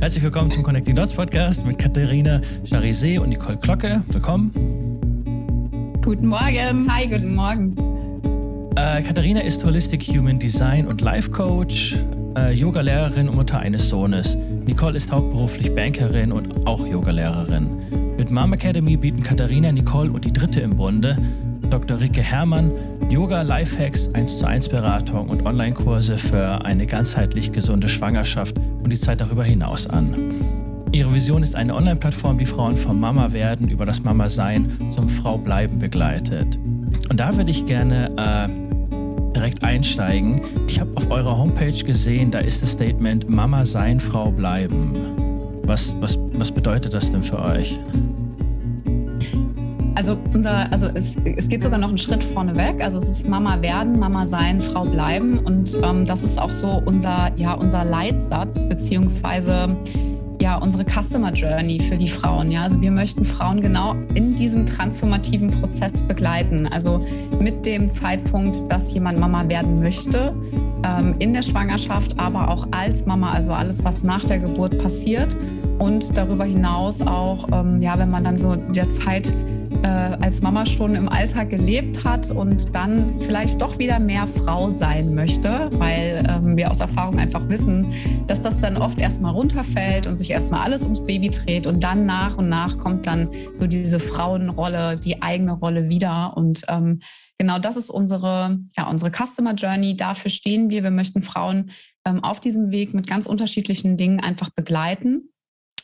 Herzlich willkommen zum Connecting Dots Podcast mit Katharina Charizé und Nicole Glocke. Willkommen. Guten Morgen. Hi, guten Morgen. Äh, Katharina ist Holistic Human Design und Life Coach, äh, Yoga-Lehrerin und Mutter eines Sohnes. Nicole ist hauptberuflich Bankerin und auch Yogalehrerin. Mit Mom Academy bieten Katharina, Nicole und die dritte im Bunde, Dr. Rike Herrmann, Yoga, Lifehacks, 1 zu 1 Beratung und Online-Kurse für eine ganzheitlich gesunde Schwangerschaft und die Zeit darüber hinaus an. Ihre Vision ist eine Online-Plattform, die Frauen vom Mama werden über das Mama-Sein zum Frau bleiben begleitet. Und da würde ich gerne äh, direkt einsteigen. Ich habe auf eurer Homepage gesehen, da ist das Statement Mama sein, Frau bleiben. Was, was, was bedeutet das denn für euch? Also unser, also es, es geht sogar noch einen Schritt vorne weg. Also es ist Mama werden, Mama sein, Frau bleiben. Und ähm, das ist auch so unser, ja, unser Leitsatz, beziehungsweise ja, unsere Customer Journey für die Frauen. Ja, also wir möchten Frauen genau in diesem transformativen Prozess begleiten. Also mit dem Zeitpunkt, dass jemand Mama werden möchte, ähm, in der Schwangerschaft, aber auch als Mama, also alles, was nach der Geburt passiert. Und darüber hinaus auch, ähm, ja, wenn man dann so der Zeit äh, als Mama schon im Alltag gelebt hat und dann vielleicht doch wieder mehr Frau sein möchte, weil ähm, wir aus Erfahrung einfach wissen, dass das dann oft erstmal runterfällt und sich erstmal alles ums Baby dreht und dann nach und nach kommt dann so diese Frauenrolle, die eigene Rolle wieder und ähm, genau das ist unsere, ja, unsere Customer Journey. Dafür stehen wir. Wir möchten Frauen ähm, auf diesem Weg mit ganz unterschiedlichen Dingen einfach begleiten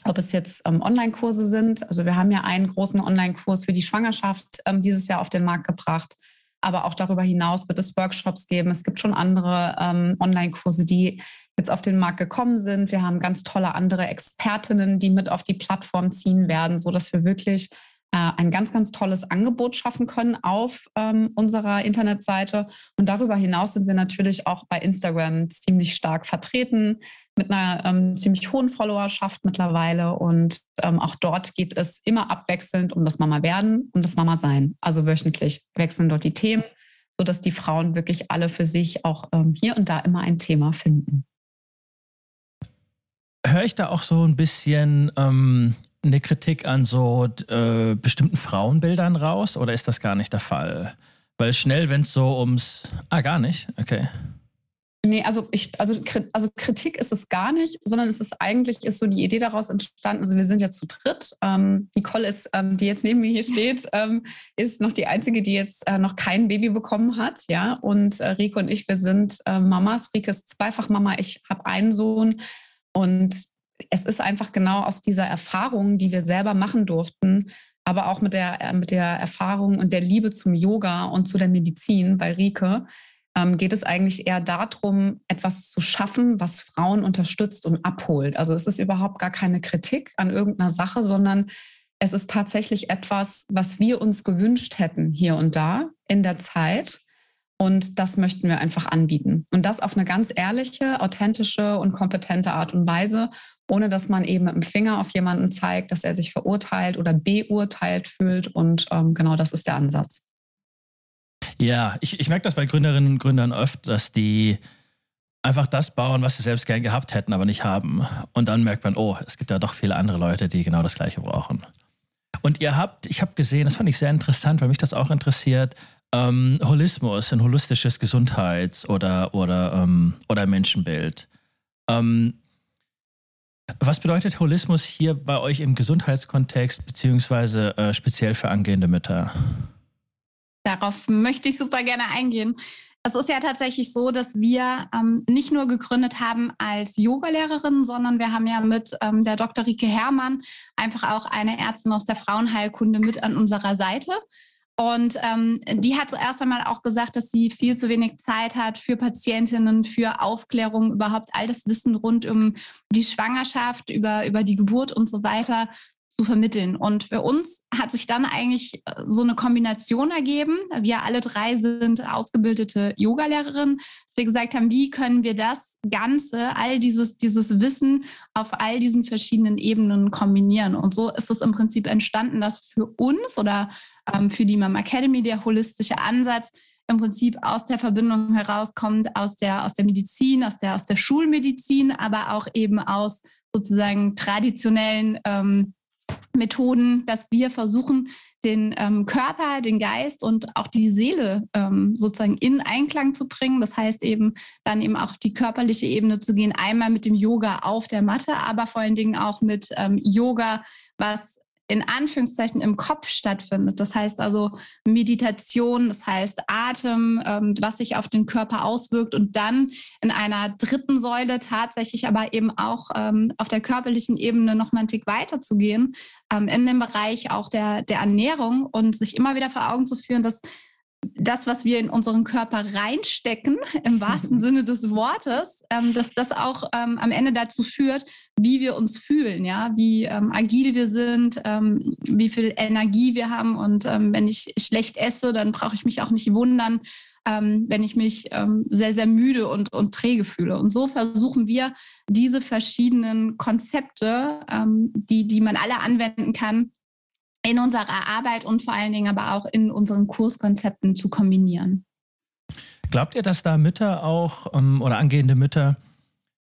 ob es jetzt ähm, Online-Kurse sind. Also wir haben ja einen großen Online-Kurs für die Schwangerschaft ähm, dieses Jahr auf den Markt gebracht. Aber auch darüber hinaus wird es Workshops geben. Es gibt schon andere ähm, Online-Kurse, die jetzt auf den Markt gekommen sind. Wir haben ganz tolle andere Expertinnen, die mit auf die Plattform ziehen werden, so dass wir wirklich äh, ein ganz, ganz tolles Angebot schaffen können auf ähm, unserer Internetseite. Und darüber hinaus sind wir natürlich auch bei Instagram ziemlich stark vertreten mit einer ähm, ziemlich hohen Followerschaft mittlerweile. Und ähm, auch dort geht es immer abwechselnd um das Mama werden und das Mama sein. Also wöchentlich wechseln dort die Themen, sodass die Frauen wirklich alle für sich auch ähm, hier und da immer ein Thema finden. Höre ich da auch so ein bisschen ähm, eine Kritik an so äh, bestimmten Frauenbildern raus oder ist das gar nicht der Fall? Weil schnell, wenn es so ums. Ah, gar nicht? Okay. Nee, also ich, also, also Kritik ist es gar nicht, sondern es ist eigentlich ist so die Idee daraus entstanden. Also wir sind ja zu dritt. Ähm, Nicole ist, ähm, die jetzt neben mir hier steht, ähm, ist noch die einzige, die jetzt äh, noch kein Baby bekommen hat, ja. Und äh, Rike und ich, wir sind äh, Mamas. Rike ist zweifach Mama. Ich habe einen Sohn und es ist einfach genau aus dieser Erfahrung, die wir selber machen durften, aber auch mit der, äh, mit der Erfahrung und der Liebe zum Yoga und zu der Medizin bei Rike, ähm, geht es eigentlich eher darum, etwas zu schaffen, was Frauen unterstützt und abholt. Also es ist überhaupt gar keine Kritik an irgendeiner Sache, sondern es ist tatsächlich etwas, was wir uns gewünscht hätten hier und da in der Zeit. Und das möchten wir einfach anbieten. Und das auf eine ganz ehrliche, authentische und kompetente Art und Weise ohne dass man eben mit dem Finger auf jemanden zeigt, dass er sich verurteilt oder beurteilt fühlt. Und ähm, genau das ist der Ansatz. Ja, ich, ich merke das bei Gründerinnen und Gründern oft, dass die einfach das bauen, was sie selbst gern gehabt hätten, aber nicht haben. Und dann merkt man, oh, es gibt ja doch viele andere Leute, die genau das Gleiche brauchen. Und ihr habt, ich habe gesehen, das fand ich sehr interessant, weil mich das auch interessiert, ähm, Holismus, ein holistisches Gesundheits- oder, oder, ähm, oder Menschenbild. Ähm, was bedeutet Holismus hier bei euch im Gesundheitskontext, beziehungsweise äh, speziell für angehende Mütter? Darauf möchte ich super gerne eingehen. Es ist ja tatsächlich so, dass wir ähm, nicht nur gegründet haben als Yogalehrerin, sondern wir haben ja mit ähm, der Dr. Rike Herrmann einfach auch eine Ärztin aus der Frauenheilkunde mit an unserer Seite. Und ähm, die hat zuerst einmal auch gesagt, dass sie viel zu wenig Zeit hat für Patientinnen, für Aufklärung, überhaupt all das Wissen rund um die Schwangerschaft, über, über die Geburt und so weiter zu vermitteln. Und für uns hat sich dann eigentlich äh, so eine Kombination ergeben. Wir alle drei sind ausgebildete Yogalehrerinnen, dass wir gesagt haben, wie können wir das Ganze, all dieses, dieses Wissen auf all diesen verschiedenen Ebenen kombinieren. Und so ist es im Prinzip entstanden, dass für uns oder ähm, für die Mama Academy der holistische Ansatz im Prinzip aus der Verbindung herauskommt, aus der, aus der Medizin, aus der, aus der Schulmedizin, aber auch eben aus sozusagen traditionellen ähm, Methoden, dass wir versuchen, den ähm, Körper, den Geist und auch die Seele ähm, sozusagen in Einklang zu bringen. Das heißt eben dann eben auch auf die körperliche Ebene zu gehen, einmal mit dem Yoga auf der Matte, aber vor allen Dingen auch mit ähm, Yoga, was in Anführungszeichen im Kopf stattfindet. Das heißt also Meditation, das heißt Atem, ähm, was sich auf den Körper auswirkt und dann in einer dritten Säule tatsächlich aber eben auch ähm, auf der körperlichen Ebene noch mal einen Tick weiter zu gehen, ähm, in dem Bereich auch der, der Ernährung und sich immer wieder vor Augen zu führen, dass das, was wir in unseren Körper reinstecken, im wahrsten Sinne des Wortes, ähm, dass das auch ähm, am Ende dazu führt, wie wir uns fühlen, ja, wie ähm, agil wir sind, ähm, wie viel Energie wir haben. Und ähm, wenn ich schlecht esse, dann brauche ich mich auch nicht wundern, ähm, wenn ich mich sehr, sehr müde und, und träge fühle. Und so versuchen wir, diese verschiedenen Konzepte, die, die man alle anwenden kann, in unserer Arbeit und vor allen Dingen aber auch in unseren Kurskonzepten zu kombinieren. Glaubt ihr, dass da Mütter auch ähm, oder angehende Mütter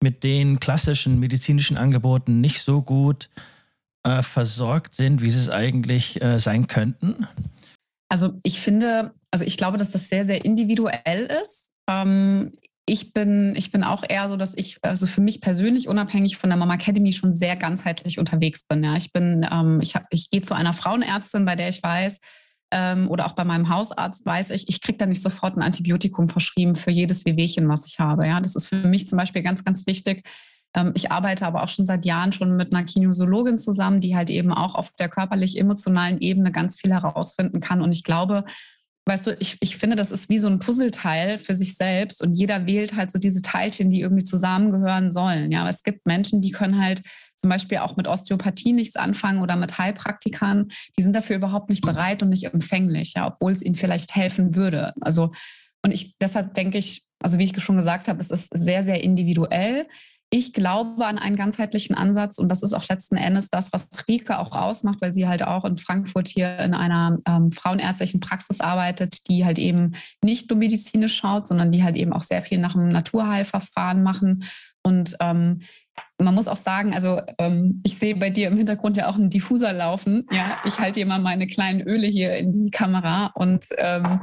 mit den klassischen medizinischen Angeboten nicht so gut äh, versorgt sind, wie sie es eigentlich äh, sein könnten? Also ich finde, also ich glaube, dass das sehr, sehr individuell ist. Ähm, ich bin, ich bin auch eher so, dass ich, also für mich persönlich unabhängig von der Mama Academy schon sehr ganzheitlich unterwegs bin. Ja. Ich bin, ähm, ich, hab, ich gehe zu einer Frauenärztin, bei der ich weiß, ähm, oder auch bei meinem Hausarzt weiß ich, ich kriege da nicht sofort ein Antibiotikum verschrieben für jedes Wehwehchen, was ich habe. Ja. Das ist für mich zum Beispiel ganz, ganz wichtig. Ähm, ich arbeite aber auch schon seit Jahren schon mit einer Kinesiologin zusammen, die halt eben auch auf der körperlich-emotionalen Ebene ganz viel herausfinden kann. Und ich glaube, weißt du, ich, ich finde, das ist wie so ein Puzzleteil für sich selbst und jeder wählt halt so diese Teilchen, die irgendwie zusammengehören sollen. Ja, es gibt Menschen, die können halt zum Beispiel auch mit Osteopathie nichts anfangen oder mit Heilpraktikern, die sind dafür überhaupt nicht bereit und nicht empfänglich, ja, obwohl es ihnen vielleicht helfen würde. Also, und ich, deshalb denke ich, also wie ich schon gesagt habe, es ist sehr, sehr individuell. Ich glaube an einen ganzheitlichen Ansatz und das ist auch letzten Endes das, was Rike auch ausmacht, weil sie halt auch in Frankfurt hier in einer ähm, frauenärztlichen Praxis arbeitet, die halt eben nicht nur medizinisch schaut, sondern die halt eben auch sehr viel nach dem Naturheilverfahren machen. Und ähm, man muss auch sagen, also ähm, ich sehe bei dir im Hintergrund ja auch einen Diffuser laufen. Ja, ich halte dir mal meine kleinen Öle hier in die Kamera und ähm,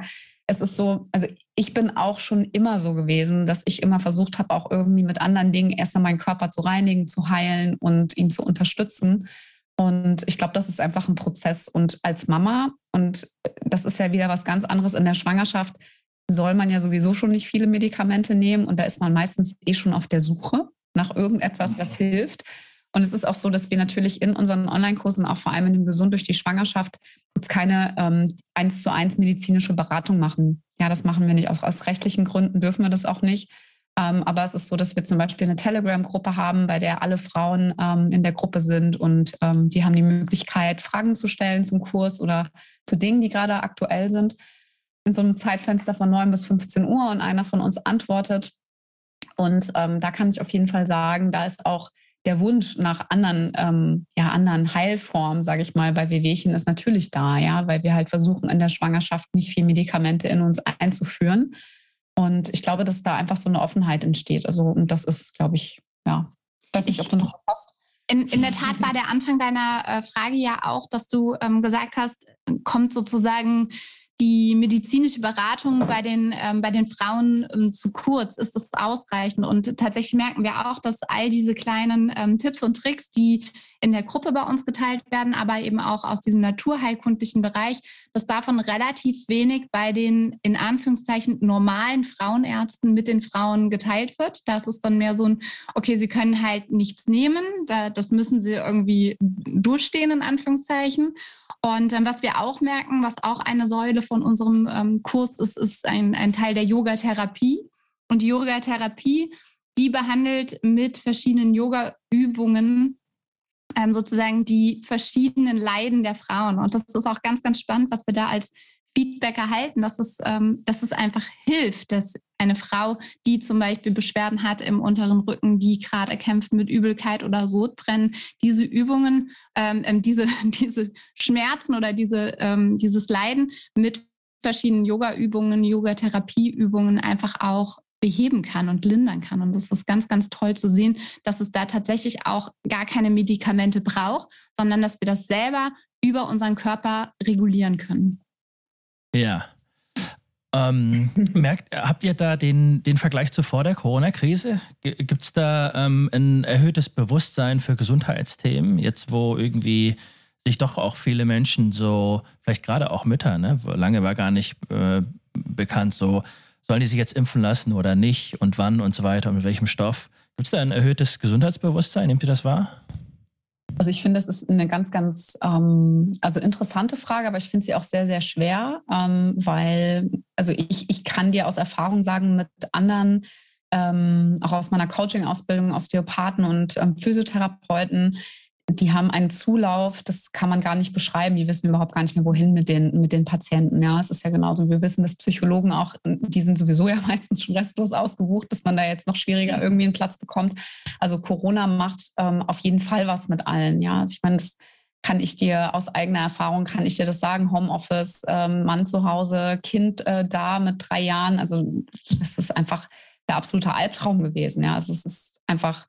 es ist so, also ich bin auch schon immer so gewesen, dass ich immer versucht habe, auch irgendwie mit anderen Dingen erstmal meinen Körper zu reinigen, zu heilen und ihn zu unterstützen. Und ich glaube, das ist einfach ein Prozess. Und als Mama, und das ist ja wieder was ganz anderes in der Schwangerschaft, soll man ja sowieso schon nicht viele Medikamente nehmen. Und da ist man meistens eh schon auf der Suche nach irgendetwas, was hilft. Und es ist auch so, dass wir natürlich in unseren Online-Kursen, auch vor allem in dem Gesund durch die Schwangerschaft, jetzt keine ähm, eins zu eins medizinische Beratung machen. Ja, das machen wir nicht. Aus, aus rechtlichen Gründen dürfen wir das auch nicht. Ähm, aber es ist so, dass wir zum Beispiel eine Telegram-Gruppe haben, bei der alle Frauen ähm, in der Gruppe sind und ähm, die haben die Möglichkeit, Fragen zu stellen zum Kurs oder zu Dingen, die gerade aktuell sind. In so einem Zeitfenster von 9 bis 15 Uhr und einer von uns antwortet. Und ähm, da kann ich auf jeden Fall sagen, da ist auch der Wunsch nach anderen, ähm, ja, anderen Heilformen, sage ich mal, bei Wehwehchen ist natürlich da, ja, weil wir halt versuchen, in der Schwangerschaft nicht viel Medikamente in uns einzuführen. Und ich glaube, dass da einfach so eine Offenheit entsteht. Also, und das ist, glaube ich, ja, weiß nicht, ob du noch was hast. In, in der Tat war der Anfang deiner äh, Frage ja auch, dass du ähm, gesagt hast, kommt sozusagen die medizinische Beratung bei den, ähm, bei den Frauen ähm, zu kurz? Ist das ausreichend? Und tatsächlich merken wir auch, dass all diese kleinen ähm, Tipps und Tricks, die in der Gruppe bei uns geteilt werden, aber eben auch aus diesem naturheilkundlichen Bereich, dass davon relativ wenig bei den in Anführungszeichen normalen Frauenärzten mit den Frauen geteilt wird. Das ist dann mehr so ein, okay, sie können halt nichts nehmen, da, das müssen sie irgendwie durchstehen, in Anführungszeichen. Und ähm, was wir auch merken, was auch eine Säule von unserem ähm, Kurs ist, ist ein, ein Teil der Yoga-Therapie. Und die Yoga-Therapie, die behandelt mit verschiedenen Yoga-Übungen ähm, sozusagen die verschiedenen Leiden der Frauen. Und das ist auch ganz, ganz spannend, was wir da als Feedback erhalten, dass es, ähm, dass es einfach hilft, dass eine Frau, die zum Beispiel Beschwerden hat im unteren Rücken, die gerade kämpft mit Übelkeit oder Sodbrennen, diese Übungen, ähm, ähm diese, diese Schmerzen oder diese, ähm, dieses Leiden mit verschiedenen Yoga-Übungen, Yoga-Therapie-Übungen einfach auch beheben kann und lindern kann. Und das ist ganz, ganz toll zu sehen, dass es da tatsächlich auch gar keine Medikamente braucht, sondern dass wir das selber über unseren Körper regulieren können. Ja. Ähm, merkt, habt ihr da den, den Vergleich zu vor der Corona-Krise? Gibt es da ähm, ein erhöhtes Bewusstsein für Gesundheitsthemen, jetzt wo irgendwie sich doch auch viele Menschen so, vielleicht gerade auch Mütter, ne, lange war gar nicht äh, bekannt, so sollen die sich jetzt impfen lassen oder nicht und wann und so weiter und mit welchem Stoff? Gibt es da ein erhöhtes Gesundheitsbewusstsein? Nehmt ihr das wahr? Also ich finde, das ist eine ganz, ganz ähm, also interessante Frage, aber ich finde sie auch sehr, sehr schwer, ähm, weil, also ich, ich kann dir aus Erfahrung sagen, mit anderen, ähm, auch aus meiner Coaching-Ausbildung, Osteopathen und ähm, Physiotherapeuten, die haben einen Zulauf, das kann man gar nicht beschreiben. Die wissen überhaupt gar nicht mehr, wohin mit den, mit den Patienten. Ja, es ist ja genauso. Wir wissen, dass Psychologen auch, die sind sowieso ja meistens schon restlos ausgebucht, dass man da jetzt noch schwieriger irgendwie einen Platz bekommt. Also Corona macht ähm, auf jeden Fall was mit allen. Ja, also ich meine, das kann ich dir aus eigener Erfahrung, kann ich dir das sagen, Homeoffice, ähm, Mann zu Hause, Kind äh, da mit drei Jahren. Also das ist einfach der absolute Albtraum gewesen. Ja, also es ist einfach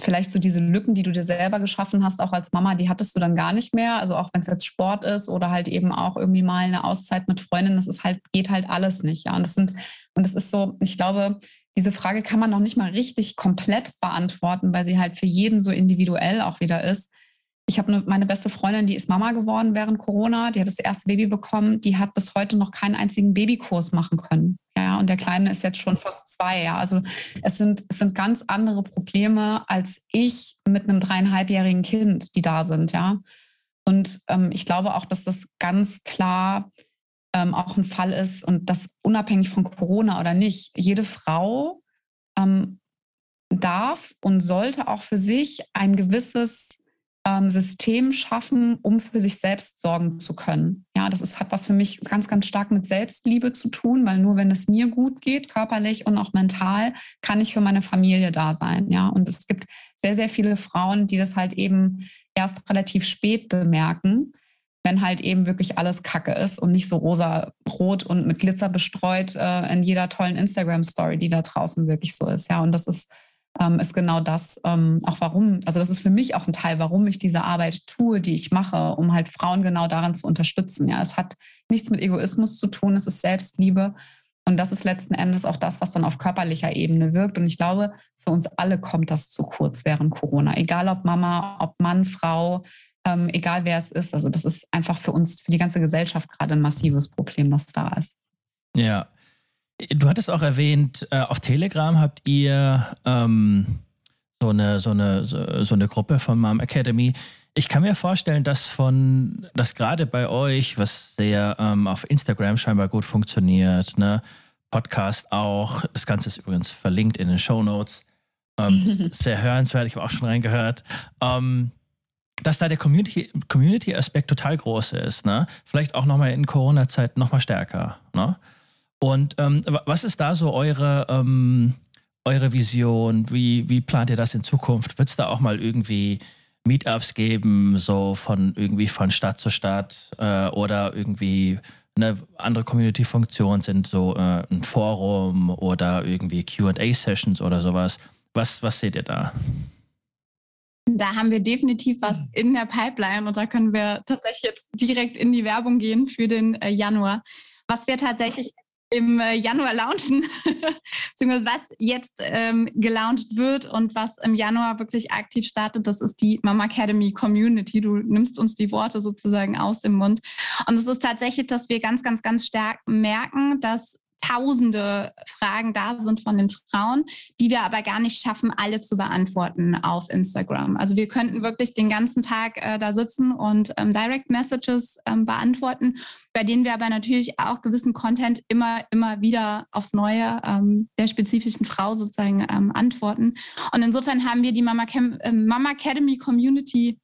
vielleicht so diese Lücken, die du dir selber geschaffen hast, auch als Mama, die hattest du dann gar nicht mehr. Also auch wenn es jetzt Sport ist oder halt eben auch irgendwie mal eine Auszeit mit Freundinnen, das ist halt, geht halt alles nicht. Ja. Und das sind, und das ist so, ich glaube, diese Frage kann man noch nicht mal richtig komplett beantworten, weil sie halt für jeden so individuell auch wieder ist. Ich habe ne, meine beste Freundin, die ist Mama geworden während Corona, die hat das erste Baby bekommen, die hat bis heute noch keinen einzigen Babykurs machen können. Ja, und der Kleine ist jetzt schon fast zwei. Ja, also es sind, es sind ganz andere Probleme als ich mit einem dreieinhalbjährigen Kind, die da sind. Ja, und ähm, ich glaube auch, dass das ganz klar ähm, auch ein Fall ist und das unabhängig von Corona oder nicht, jede Frau ähm, darf und sollte auch für sich ein gewisses ähm, System schaffen, um für sich selbst sorgen zu können. Ja, das ist, hat was für mich ganz, ganz stark mit Selbstliebe zu tun, weil nur wenn es mir gut geht, körperlich und auch mental, kann ich für meine Familie da sein. Ja, und es gibt sehr, sehr viele Frauen, die das halt eben erst relativ spät bemerken wenn halt eben wirklich alles Kacke ist und nicht so rosa, rot und mit Glitzer bestreut äh, in jeder tollen Instagram-Story, die da draußen wirklich so ist. Ja, und das ist ähm, ist genau das ähm, auch warum, also das ist für mich auch ein Teil, warum ich diese Arbeit tue, die ich mache, um halt Frauen genau daran zu unterstützen. Ja, es hat nichts mit Egoismus zu tun, es ist Selbstliebe. Und das ist letzten Endes auch das, was dann auf körperlicher Ebene wirkt. Und ich glaube, für uns alle kommt das zu kurz während Corona. Egal ob Mama, ob Mann, Frau, ähm, egal wer es ist. Also das ist einfach für uns, für die ganze Gesellschaft gerade ein massives Problem, was da ist. Ja, Du hattest auch erwähnt, äh, auf Telegram habt ihr ähm, so, eine, so, eine, so, so, eine Gruppe von Mom Academy. Ich kann mir vorstellen, dass von, dass gerade bei euch, was sehr ähm, auf Instagram scheinbar gut funktioniert, ne, Podcast auch, das Ganze ist übrigens verlinkt in den Show Notes. Ähm, sehr hörenswert, ich habe auch schon reingehört. Ähm, dass da der Community-Aspekt Community total groß ist. Ne? Vielleicht auch nochmal in Corona-Zeit nochmal stärker. Ne? Und ähm, was ist da so eure, ähm, eure Vision? Wie, wie plant ihr das in Zukunft? Wird es da auch mal irgendwie Meetups geben, so von irgendwie von Stadt zu Stadt äh, oder irgendwie eine andere Community-Funktion sind, so äh, ein Forum oder irgendwie QA-Sessions oder sowas. Was, was seht ihr da? Da haben wir definitiv was in der Pipeline und da können wir tatsächlich jetzt direkt in die Werbung gehen für den äh, Januar. Was wir tatsächlich im äh, Januar launchen, beziehungsweise was jetzt ähm, gelauncht wird und was im Januar wirklich aktiv startet, das ist die Mama Academy Community. Du nimmst uns die Worte sozusagen aus dem Mund. Und es ist tatsächlich, dass wir ganz, ganz, ganz stark merken, dass tausende Fragen da sind von den Frauen, die wir aber gar nicht schaffen, alle zu beantworten auf Instagram. Also wir könnten wirklich den ganzen Tag äh, da sitzen und ähm, Direct Messages ähm, beantworten, bei denen wir aber natürlich auch gewissen Content immer, immer wieder aufs Neue ähm, der spezifischen Frau sozusagen ähm, antworten. Und insofern haben wir die Mama, Cam äh, Mama Academy Community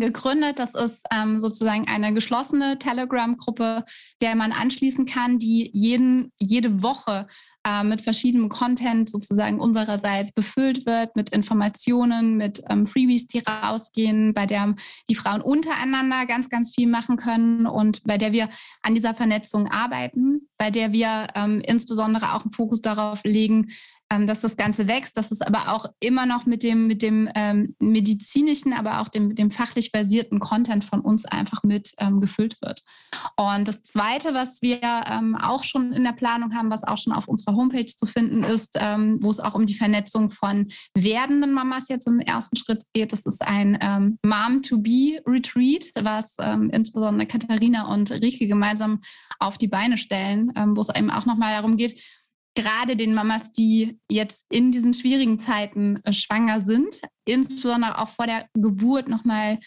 gegründet. Das ist ähm, sozusagen eine geschlossene Telegram-Gruppe, der man anschließen kann, die jeden, jede Woche äh, mit verschiedenem Content sozusagen unsererseits befüllt wird, mit Informationen, mit ähm, Freebies, die rausgehen, bei der die Frauen untereinander ganz, ganz viel machen können und bei der wir an dieser Vernetzung arbeiten, bei der wir ähm, insbesondere auch einen Fokus darauf legen, ähm, dass das Ganze wächst, dass es aber auch immer noch mit dem, mit dem ähm, medizinischen, aber auch dem, dem fachlich basierten Content von uns einfach mit ähm, gefüllt wird. Und das Zweite, was wir ähm, auch schon in der Planung haben, was auch schon auf unserer Homepage zu finden ist, ähm, wo es auch um die Vernetzung von werdenden Mamas jetzt im ersten Schritt geht, das ist ein Mom-to-Be-Retreat, was insbesondere Katharina und Rike gemeinsam auf die Beine stellen, wo es eben auch nochmal darum geht, gerade den Mamas, die jetzt in diesen schwierigen Zeiten äh, schwanger sind, insbesondere auch vor der Geburt nochmal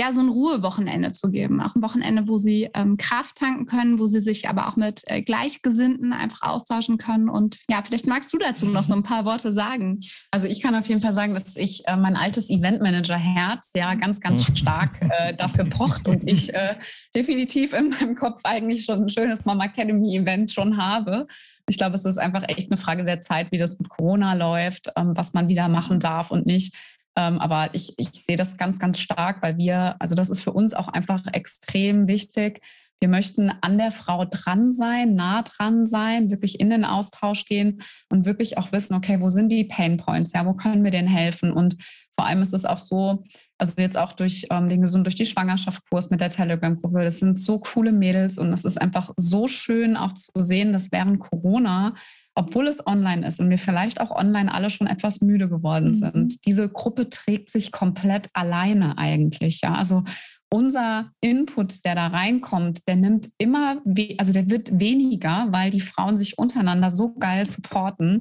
ja, so ein Ruhewochenende zu geben. Auch ein Wochenende, wo sie ähm, Kraft tanken können, wo sie sich aber auch mit äh, Gleichgesinnten einfach austauschen können. Und ja, vielleicht magst du dazu noch so ein paar Worte sagen. Also ich kann auf jeden Fall sagen, dass ich äh, mein altes Eventmanager-Herz ja ganz, ganz mhm. stark äh, dafür pocht und ich äh, definitiv in meinem Kopf eigentlich schon ein schönes Mama Academy-Event schon habe. Ich glaube, es ist einfach echt eine Frage der Zeit, wie das mit Corona läuft, ähm, was man wieder machen darf und nicht. Ähm, aber ich, ich sehe das ganz, ganz stark, weil wir, also das ist für uns auch einfach extrem wichtig. Wir möchten an der Frau dran sein, nah dran sein, wirklich in den Austausch gehen und wirklich auch wissen, okay, wo sind die Pain Points? Ja, wo können wir denn helfen? Und vor allem ist es auch so, also jetzt auch durch ähm, den Gesund durch die Schwangerschaftskurs mit der Telegram-Gruppe, das sind so coole Mädels und es ist einfach so schön auch zu sehen, dass während Corona obwohl es online ist und wir vielleicht auch online alle schon etwas müde geworden mhm. sind. Diese Gruppe trägt sich komplett alleine eigentlich. Ja, also unser Input, der da reinkommt, der nimmt immer, also der wird weniger, weil die Frauen sich untereinander so geil supporten.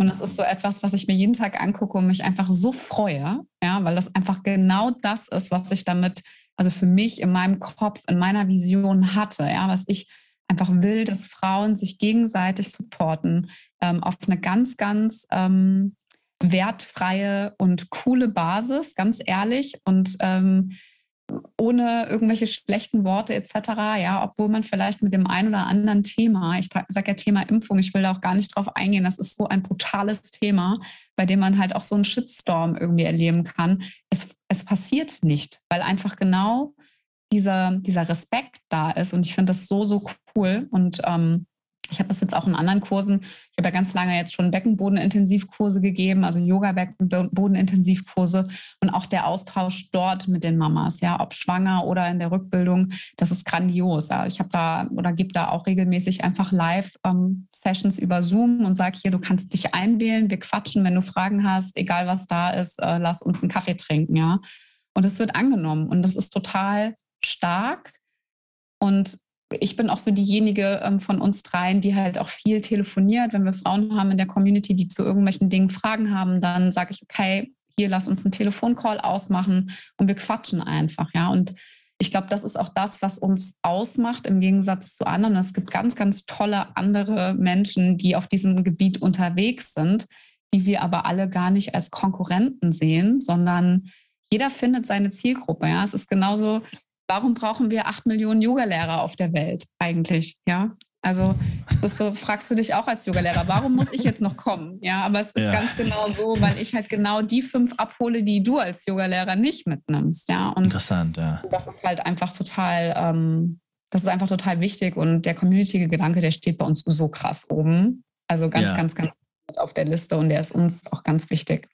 Und das ist so etwas, was ich mir jeden Tag angucke und mich einfach so freue, ja, weil das einfach genau das ist, was ich damit, also für mich in meinem Kopf, in meiner Vision hatte, ja, was ich einfach will, dass Frauen sich gegenseitig supporten ähm, auf eine ganz, ganz ähm, wertfreie und coole Basis, ganz ehrlich. Und ähm, ohne irgendwelche schlechten Worte etc. Ja, obwohl man vielleicht mit dem einen oder anderen Thema, ich sage ja Thema Impfung, ich will da auch gar nicht drauf eingehen, das ist so ein brutales Thema, bei dem man halt auch so einen Shitstorm irgendwie erleben kann. Es, es passiert nicht, weil einfach genau dieser, dieser Respekt da ist. Und ich finde das so, so cool. Und ähm, ich habe das jetzt auch in anderen Kursen. Ich habe ja ganz lange jetzt schon Beckenbodenintensivkurse gegeben, also Yoga-Beckenbodenintensivkurse und auch der Austausch dort mit den Mamas, ja, ob schwanger oder in der Rückbildung, das ist grandios. Ja. Ich habe da oder gebe da auch regelmäßig einfach Live-Sessions ähm, über Zoom und sage hier, du kannst dich einwählen, wir quatschen, wenn du Fragen hast, egal was da ist, äh, lass uns einen Kaffee trinken, ja. Und es wird angenommen und das ist total stark. Und ich bin auch so diejenige ähm, von uns dreien, die halt auch viel telefoniert. Wenn wir Frauen haben in der Community, die zu irgendwelchen Dingen Fragen haben, dann sage ich, okay, hier lass uns einen Telefoncall ausmachen und wir quatschen einfach, ja. Und ich glaube, das ist auch das, was uns ausmacht im Gegensatz zu anderen. Es gibt ganz, ganz tolle andere Menschen, die auf diesem Gebiet unterwegs sind, die wir aber alle gar nicht als Konkurrenten sehen, sondern jeder findet seine Zielgruppe. Ja, es ist genauso warum brauchen wir acht Millionen Yogalehrer auf der Welt eigentlich? Ja, also das so, fragst du dich auch als Yogalehrer, warum muss ich jetzt noch kommen? Ja, aber es ist ja. ganz genau so, weil ich halt genau die fünf abhole, die du als Yogalehrer nicht mitnimmst. Ja, und Interessant, ja. Das ist halt einfach total, ähm, das ist einfach total wichtig und der Community-Gedanke, der steht bei uns so krass oben. Also ganz, ja. ganz, ganz auf der Liste und der ist uns auch ganz wichtig.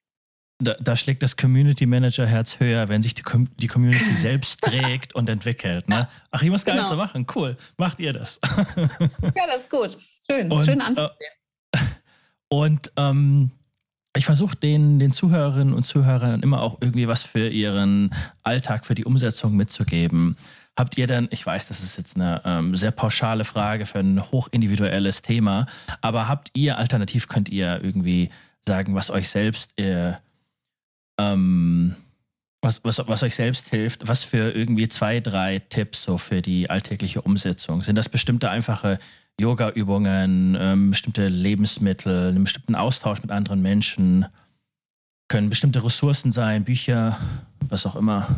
Da, da, schlägt das Community Manager Herz höher, wenn sich die, die Community selbst trägt und entwickelt. Ne? Ach, ich muss gar genau. nichts machen. Cool. Macht ihr das? ja, das ist gut. Schön. Und, Schön anzusehen. Äh, und ähm, ich versuche den, den Zuhörerinnen und Zuhörern immer auch irgendwie was für ihren Alltag, für die Umsetzung mitzugeben. Habt ihr denn, ich weiß, das ist jetzt eine ähm, sehr pauschale Frage für ein hochindividuelles Thema, aber habt ihr, alternativ könnt ihr irgendwie sagen, was euch selbst äh, ähm, was, was, was euch selbst hilft, was für irgendwie zwei, drei Tipps so für die alltägliche Umsetzung? Sind das bestimmte einfache Yoga-Übungen, ähm, bestimmte Lebensmittel, einen bestimmten Austausch mit anderen Menschen? Können bestimmte Ressourcen sein, Bücher, was auch immer?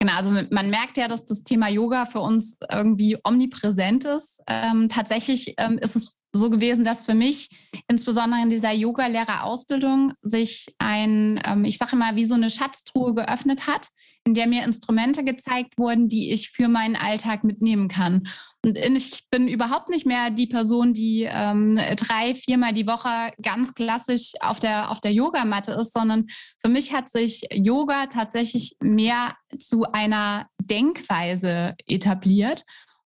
Genau, also man merkt ja, dass das Thema Yoga für uns irgendwie omnipräsent ist. Ähm, tatsächlich ähm, ist es so gewesen, dass für mich insbesondere in dieser Yoga-Lehrerausbildung sich ein, ähm, ich sage mal, wie so eine Schatztruhe geöffnet hat, in der mir Instrumente gezeigt wurden, die ich für meinen Alltag mitnehmen kann. Und ich bin überhaupt nicht mehr die Person, die ähm, drei, viermal die Woche ganz klassisch auf der, auf der Yogamatte ist, sondern für mich hat sich Yoga tatsächlich mehr zu einer Denkweise etabliert.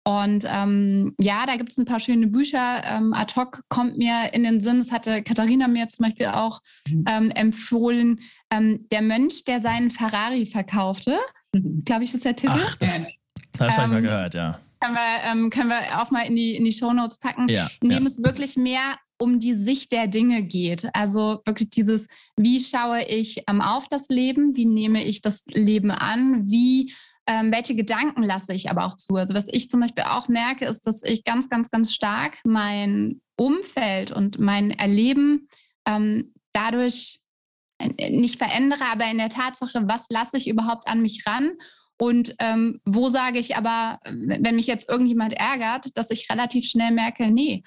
Und ähm, ja, da gibt es ein paar schöne Bücher. Ähm, ad hoc kommt mir in den Sinn, das hatte Katharina mir zum Beispiel auch mhm. ähm, empfohlen, ähm, der Mönch, der seinen Ferrari verkaufte. Mhm. Glaube ich, ist der Titel. Ach, das, das habe ich mal ähm, gehört, ja. Können wir, ähm, können wir auch mal in die, in die Shownotes packen, ja, in dem ja. es wirklich mehr um die Sicht der Dinge geht. Also wirklich dieses, wie schaue ich auf das Leben, wie nehme ich das Leben an, wie ähm, welche Gedanken lasse ich aber auch zu? Also was ich zum Beispiel auch merke, ist, dass ich ganz, ganz, ganz stark mein Umfeld und mein Erleben ähm, dadurch äh, nicht verändere, aber in der Tatsache, was lasse ich überhaupt an mich ran und ähm, wo sage ich aber, wenn mich jetzt irgendjemand ärgert, dass ich relativ schnell merke, nee,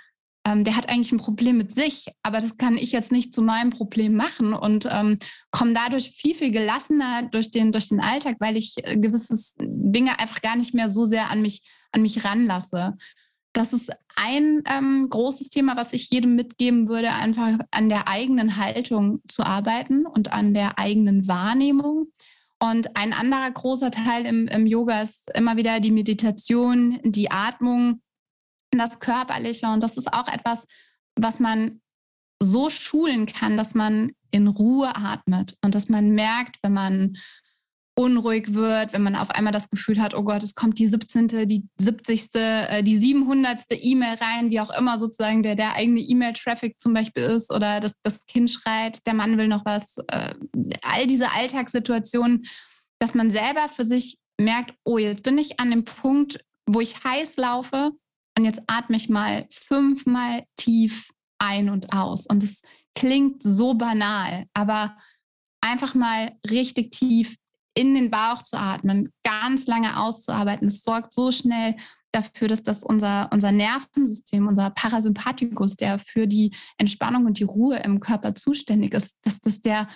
ähm, der hat eigentlich ein Problem mit sich, aber das kann ich jetzt nicht zu meinem Problem machen und ähm, komme dadurch viel, viel gelassener durch den, durch den Alltag, weil ich äh, gewisse Dinge einfach gar nicht mehr so sehr an mich, an mich ranlasse. Das ist ein ähm, großes Thema, was ich jedem mitgeben würde, einfach an der eigenen Haltung zu arbeiten und an der eigenen Wahrnehmung. Und ein anderer großer Teil im, im Yoga ist immer wieder die Meditation, die Atmung, das Körperliche. Und das ist auch etwas, was man so schulen kann, dass man in Ruhe atmet und dass man merkt, wenn man unruhig wird, wenn man auf einmal das Gefühl hat, oh Gott, es kommt die 17., die 70., äh, die 700. E-Mail rein, wie auch immer sozusagen der, der eigene E-Mail-Traffic zum Beispiel ist oder das, das Kind schreit, der Mann will noch was, äh, all diese Alltagssituationen, dass man selber für sich merkt, oh, jetzt bin ich an dem Punkt, wo ich heiß laufe und jetzt atme ich mal fünfmal tief ein und aus. Und es klingt so banal, aber einfach mal richtig tief in den Bauch zu atmen, ganz lange auszuarbeiten, es sorgt so schnell dafür, dass das unser, unser Nervensystem, unser Parasympathikus, der für die Entspannung und die Ruhe im Körper zuständig ist, dass das der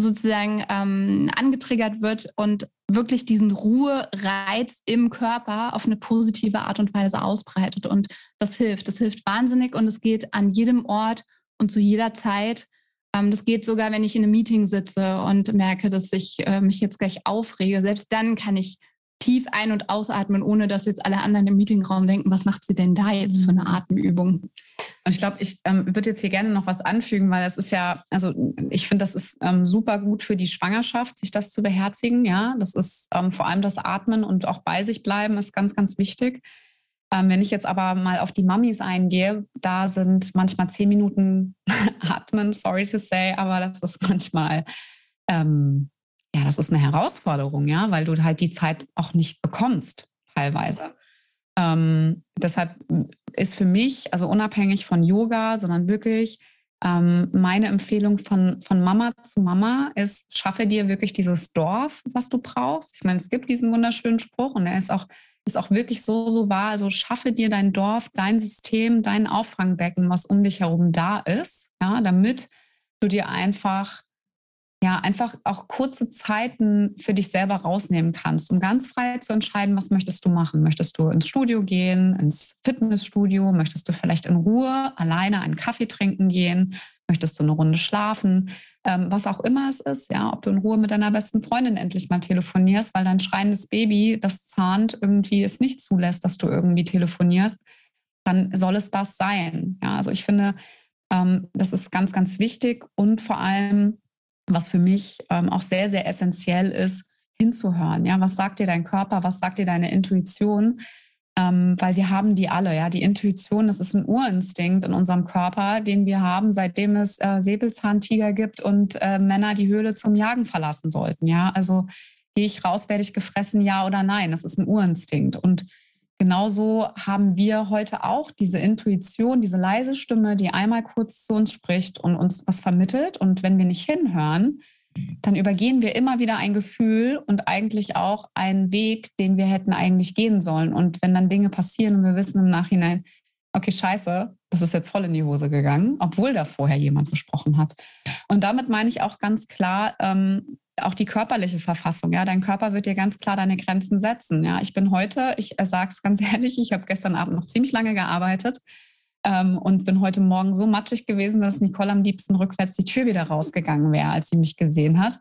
sozusagen ähm, angetriggert wird und wirklich diesen Ruhereiz im Körper auf eine positive Art und Weise ausbreitet. Und das hilft. Das hilft wahnsinnig und es geht an jedem Ort und zu jeder Zeit. Ähm, das geht sogar, wenn ich in einem Meeting sitze und merke, dass ich äh, mich jetzt gleich aufrege. Selbst dann kann ich tief ein- und ausatmen, ohne dass jetzt alle anderen im Meetingraum denken, was macht sie denn da jetzt für eine Atemübung? Und ich glaube, ich ähm, würde jetzt hier gerne noch was anfügen, weil das ist ja, also ich finde, das ist ähm, super gut für die Schwangerschaft, sich das zu beherzigen. Ja, das ist ähm, vor allem das Atmen und auch bei sich bleiben ist ganz, ganz wichtig. Ähm, wenn ich jetzt aber mal auf die Mamis eingehe, da sind manchmal zehn Minuten Atmen, sorry to say, aber das ist manchmal ähm, ja, das ist eine Herausforderung, ja, weil du halt die Zeit auch nicht bekommst, teilweise. Ähm, deshalb ist für mich, also unabhängig von Yoga, sondern wirklich ähm, meine Empfehlung von, von Mama zu Mama ist, schaffe dir wirklich dieses Dorf, was du brauchst. Ich meine, es gibt diesen wunderschönen Spruch und er ist auch, ist auch wirklich so, so wahr. Also schaffe dir dein Dorf, dein System, dein Auffangbecken, was um dich herum da ist, ja, damit du dir einfach ja, einfach auch kurze Zeiten für dich selber rausnehmen kannst, um ganz frei zu entscheiden, was möchtest du machen. Möchtest du ins Studio gehen, ins Fitnessstudio? Möchtest du vielleicht in Ruhe alleine einen Kaffee trinken gehen? Möchtest du eine Runde schlafen? Ähm, was auch immer es ist, ja, ob du in Ruhe mit deiner besten Freundin endlich mal telefonierst, weil dein schreiendes Baby, das zahnt, irgendwie es nicht zulässt, dass du irgendwie telefonierst, dann soll es das sein. Ja, also ich finde, ähm, das ist ganz, ganz wichtig und vor allem was für mich ähm, auch sehr, sehr essentiell ist, hinzuhören. Ja, was sagt dir dein Körper? Was sagt dir deine Intuition? Ähm, weil wir haben die alle. Ja, die Intuition, das ist ein Urinstinkt in unserem Körper, den wir haben, seitdem es äh, Säbelzahntiger gibt und äh, Männer die Höhle zum Jagen verlassen sollten. Ja, also gehe ich raus, werde ich gefressen, ja oder nein? Das ist ein Urinstinkt und genauso haben wir heute auch diese Intuition, diese leise Stimme, die einmal kurz zu uns spricht und uns was vermittelt. Und wenn wir nicht hinhören, dann übergehen wir immer wieder ein Gefühl und eigentlich auch einen Weg, den wir hätten eigentlich gehen sollen. Und wenn dann Dinge passieren und wir wissen im Nachhinein, okay, scheiße, das ist jetzt voll in die Hose gegangen, obwohl da vorher jemand gesprochen hat. Und damit meine ich auch ganz klar, ähm, auch die körperliche Verfassung. Ja, dein Körper wird dir ganz klar deine Grenzen setzen. Ja, ich bin heute, ich äh, sage es ganz ehrlich, ich habe gestern Abend noch ziemlich lange gearbeitet ähm, und bin heute Morgen so matschig gewesen, dass Nicole am liebsten rückwärts die Tür wieder rausgegangen wäre, als sie mich gesehen hat.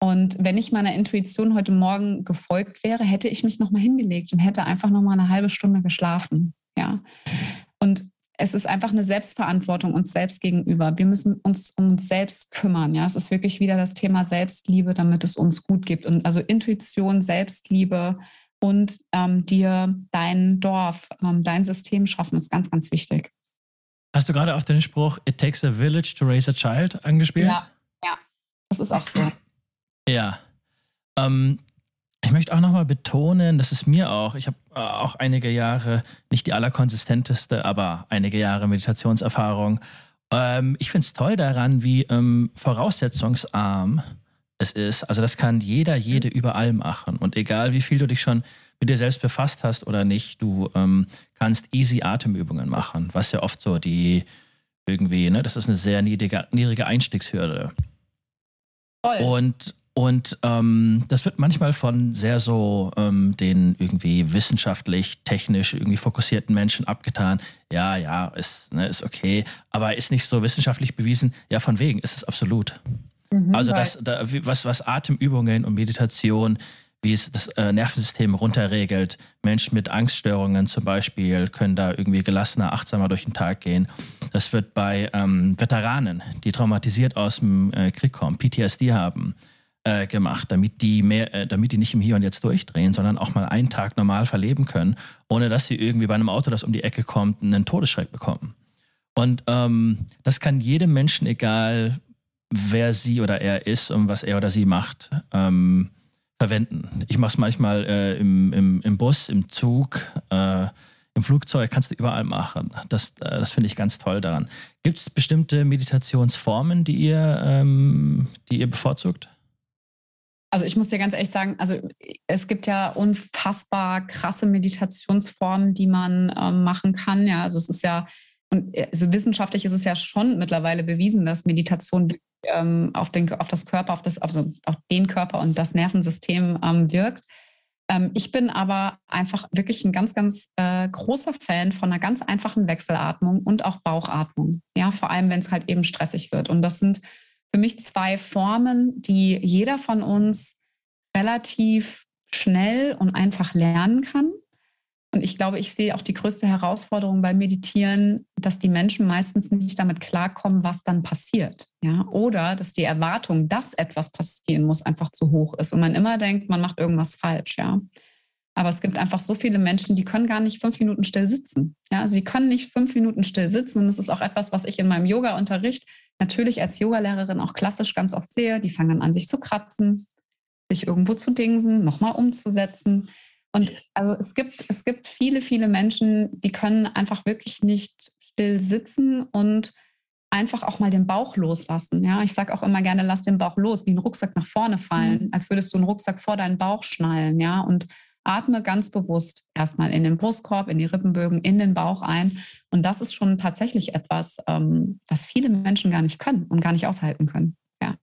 Und wenn ich meiner Intuition heute Morgen gefolgt wäre, hätte ich mich nochmal hingelegt und hätte einfach nochmal eine halbe Stunde geschlafen. Ja. Und es ist einfach eine Selbstverantwortung uns selbst gegenüber. Wir müssen uns um uns selbst kümmern. Ja, es ist wirklich wieder das Thema Selbstliebe, damit es uns gut gibt. Und also Intuition, Selbstliebe und ähm, dir dein Dorf, ähm, dein System schaffen, ist ganz, ganz wichtig. Hast du gerade auf den Spruch It takes a village to raise a child angespielt? Ja, ja. Das ist auch so. Ja. Ähm, ich möchte auch nochmal betonen, das ist mir auch, ich habe äh, auch einige Jahre, nicht die allerkonsistenteste, aber einige Jahre Meditationserfahrung. Ähm, ich finde es toll daran, wie ähm, voraussetzungsarm es ist. Also das kann jeder, jede überall machen. Und egal wie viel du dich schon mit dir selbst befasst hast oder nicht, du ähm, kannst easy Atemübungen machen, was ja oft so die irgendwie, ne, das ist eine sehr niedrige, niedrige Einstiegshürde. Voll. Und und ähm, das wird manchmal von sehr so ähm, den irgendwie wissenschaftlich, technisch irgendwie fokussierten Menschen abgetan. Ja, ja, ist, ne, ist okay, aber ist nicht so wissenschaftlich bewiesen. Ja, von wegen ist es absolut. Mhm, also das, da, was, was Atemübungen und Meditation, wie es das äh, Nervensystem runterregelt. Menschen mit Angststörungen zum Beispiel können da irgendwie gelassener, achtsamer durch den Tag gehen. Das wird bei ähm, Veteranen, die traumatisiert aus dem äh, Krieg kommen, PTSD haben, äh, gemacht, damit die mehr, äh, damit die nicht im Hier und Jetzt durchdrehen, sondern auch mal einen Tag normal verleben können, ohne dass sie irgendwie bei einem Auto, das um die Ecke kommt, einen Todesschreck bekommen. Und ähm, das kann jedem Menschen, egal wer sie oder er ist und was er oder sie macht, ähm, verwenden. Ich mache es manchmal äh, im, im, im Bus, im Zug, äh, im Flugzeug, kannst du überall machen. Das, äh, das finde ich ganz toll daran. Gibt es bestimmte Meditationsformen, die ihr, ähm, die ihr bevorzugt? Also ich muss dir ganz ehrlich sagen, also es gibt ja unfassbar krasse Meditationsformen, die man ähm, machen kann. Ja, also es ist ja, und also wissenschaftlich ist es ja schon mittlerweile bewiesen, dass Meditation ähm, auf, den, auf das Körper, auf, das, also auf den Körper und das Nervensystem ähm, wirkt. Ähm, ich bin aber einfach wirklich ein ganz, ganz äh, großer Fan von einer ganz einfachen Wechselatmung und auch Bauchatmung. Ja, vor allem, wenn es halt eben stressig wird. Und das sind für mich zwei Formen, die jeder von uns relativ schnell und einfach lernen kann. Und ich glaube, ich sehe auch die größte Herausforderung beim Meditieren, dass die Menschen meistens nicht damit klarkommen, was dann passiert. Ja? Oder dass die Erwartung, dass etwas passieren muss, einfach zu hoch ist und man immer denkt, man macht irgendwas falsch. Ja? Aber es gibt einfach so viele Menschen, die können gar nicht fünf Minuten still sitzen. Ja, also können nicht fünf Minuten still sitzen. Und das ist auch etwas, was ich in meinem Yoga-Unterricht natürlich als Yogalehrerin auch klassisch ganz oft sehe. Die fangen dann an, sich zu kratzen, sich irgendwo zu dingsen, nochmal umzusetzen. Und also es gibt, es gibt viele, viele Menschen, die können einfach wirklich nicht still sitzen und einfach auch mal den Bauch loslassen. Ja, ich sage auch immer gerne, lass den Bauch los, wie ein Rucksack nach vorne fallen, mhm. als würdest du einen Rucksack vor deinen Bauch schnallen. Ja, und Atme ganz bewusst erstmal in den Brustkorb, in die Rippenbögen, in den Bauch ein. Und das ist schon tatsächlich etwas, ähm, was viele Menschen gar nicht können und gar nicht aushalten können. Ja.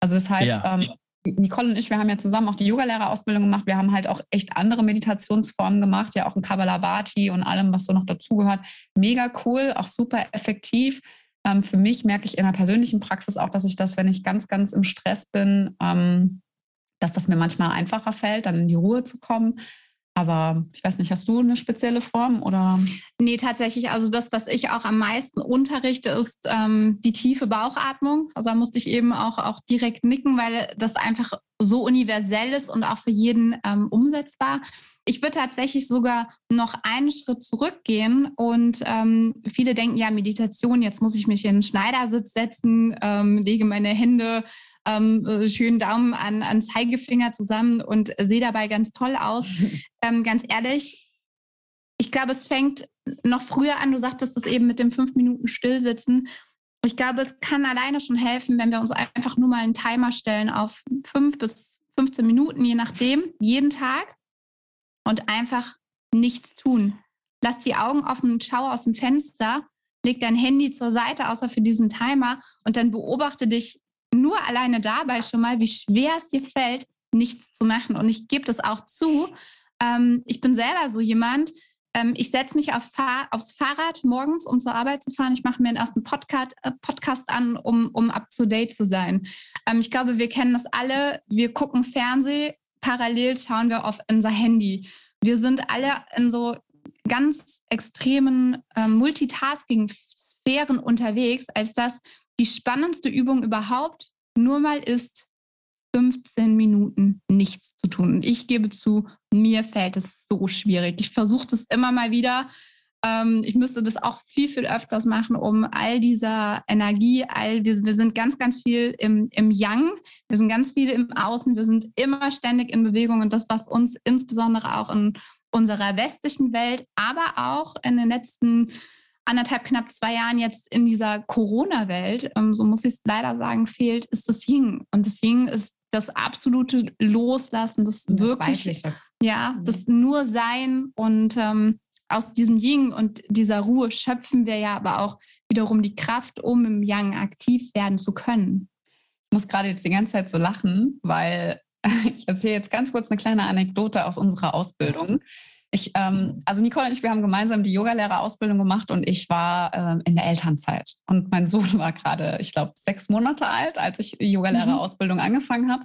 Also deshalb, ja. ähm, Nicole und ich, wir haben ja zusammen auch die Yogalehrerausbildung gemacht. Wir haben halt auch echt andere Meditationsformen gemacht, ja auch ein Kabbalabhati und allem, was so noch dazugehört. Mega cool, auch super effektiv. Ähm, für mich merke ich in der persönlichen Praxis auch, dass ich das, wenn ich ganz, ganz im Stress bin, ähm, dass das mir manchmal einfacher fällt, dann in die Ruhe zu kommen. Aber ich weiß nicht, hast du eine spezielle Form oder? Nee, tatsächlich. Also das, was ich auch am meisten unterrichte, ist ähm, die tiefe Bauchatmung. Also da musste ich eben auch, auch direkt nicken, weil das einfach so universell ist und auch für jeden ähm, umsetzbar. Ich würde tatsächlich sogar noch einen Schritt zurückgehen und ähm, viele denken, ja, Meditation, jetzt muss ich mich in einen Schneidersitz setzen, ähm, lege meine Hände ähm, äh, schönen Daumen an, an Zeigefinger zusammen und sehe dabei ganz toll aus. ähm, ganz ehrlich, ich glaube, es fängt noch früher an. Du sagtest es eben mit dem fünf Minuten Stillsitzen. Ich glaube, es kann alleine schon helfen, wenn wir uns einfach nur mal einen Timer stellen auf fünf bis 15 Minuten, je nachdem, jeden Tag und einfach nichts tun. lass die Augen offen, schau aus dem Fenster, leg dein Handy zur Seite, außer für diesen Timer und dann beobachte dich nur alleine dabei schon mal, wie schwer es dir fällt, nichts zu machen. Und ich gebe das auch zu. Ähm, ich bin selber so jemand, ähm, ich setze mich auf Fahr aufs Fahrrad morgens, um zur Arbeit zu fahren. Ich mache mir den ersten Podcast, äh, Podcast an, um, um up to date zu sein. Ähm, ich glaube, wir kennen das alle. Wir gucken Fernsehen, parallel schauen wir auf unser Handy. Wir sind alle in so ganz extremen äh, Multitasking-Sphären unterwegs, als dass die spannendste Übung überhaupt nur mal ist, 15 Minuten nichts zu tun. Und ich gebe zu, mir fällt es so schwierig. Ich versuche das immer mal wieder. Ähm, ich müsste das auch viel, viel öfters machen, um all dieser Energie, all wir, wir sind ganz, ganz viel im, im Yang, wir sind ganz viel im Außen, wir sind immer ständig in Bewegung und das, was uns insbesondere auch in unserer westlichen Welt, aber auch in den letzten anderthalb, knapp zwei Jahren jetzt in dieser Corona-Welt, ähm, so muss ich es leider sagen, fehlt, ist das Ying. Und das Ying ist das absolute Loslassen, das, das wirklich, ja, mhm. das nur Sein und ähm, aus diesem Ying und dieser Ruhe schöpfen wir ja aber auch wiederum die Kraft, um im Yang aktiv werden zu können. Ich muss gerade jetzt die ganze Zeit so lachen, weil ich erzähle jetzt ganz kurz eine kleine Anekdote aus unserer Ausbildung. Ich, ähm, also Nicole und ich, wir haben gemeinsam die Yogalehrerausbildung gemacht und ich war ähm, in der Elternzeit. Und mein Sohn war gerade, ich glaube, sechs Monate alt, als ich die Yogalehrerausbildung mhm. angefangen habe.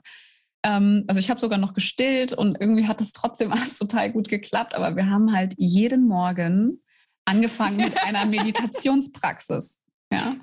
Ähm, also ich habe sogar noch gestillt und irgendwie hat das trotzdem alles total gut geklappt. Aber wir haben halt jeden Morgen angefangen mit einer Meditationspraxis. Ja.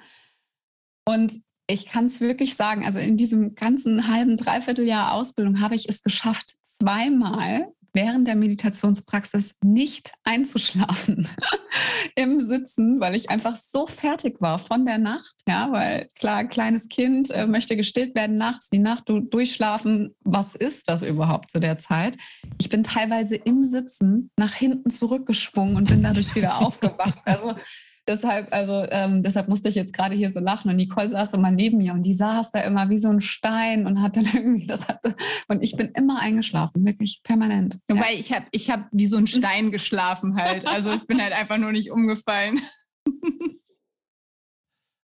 Und ich kann es wirklich sagen, also in diesem ganzen halben, dreiviertel Jahr Ausbildung habe ich es geschafft, zweimal während der Meditationspraxis nicht einzuschlafen im Sitzen, weil ich einfach so fertig war von der Nacht. Ja, weil klar, kleines Kind äh, möchte gestillt werden nachts, die Nacht durchschlafen. Was ist das überhaupt zu der Zeit? Ich bin teilweise im Sitzen nach hinten zurückgeschwungen und bin dadurch wieder aufgewacht. Also deshalb, also ähm, deshalb musste ich jetzt gerade hier so lachen. Und Nicole saß immer neben mir und die saß da immer wie so ein Stein und hat dann irgendwie das hatte. Und ich bin immer eingeschlafen, wirklich permanent. Wobei ja. ich habe ich hab wie so ein Stein geschlafen halt. Also ich bin halt einfach nur nicht umgefallen.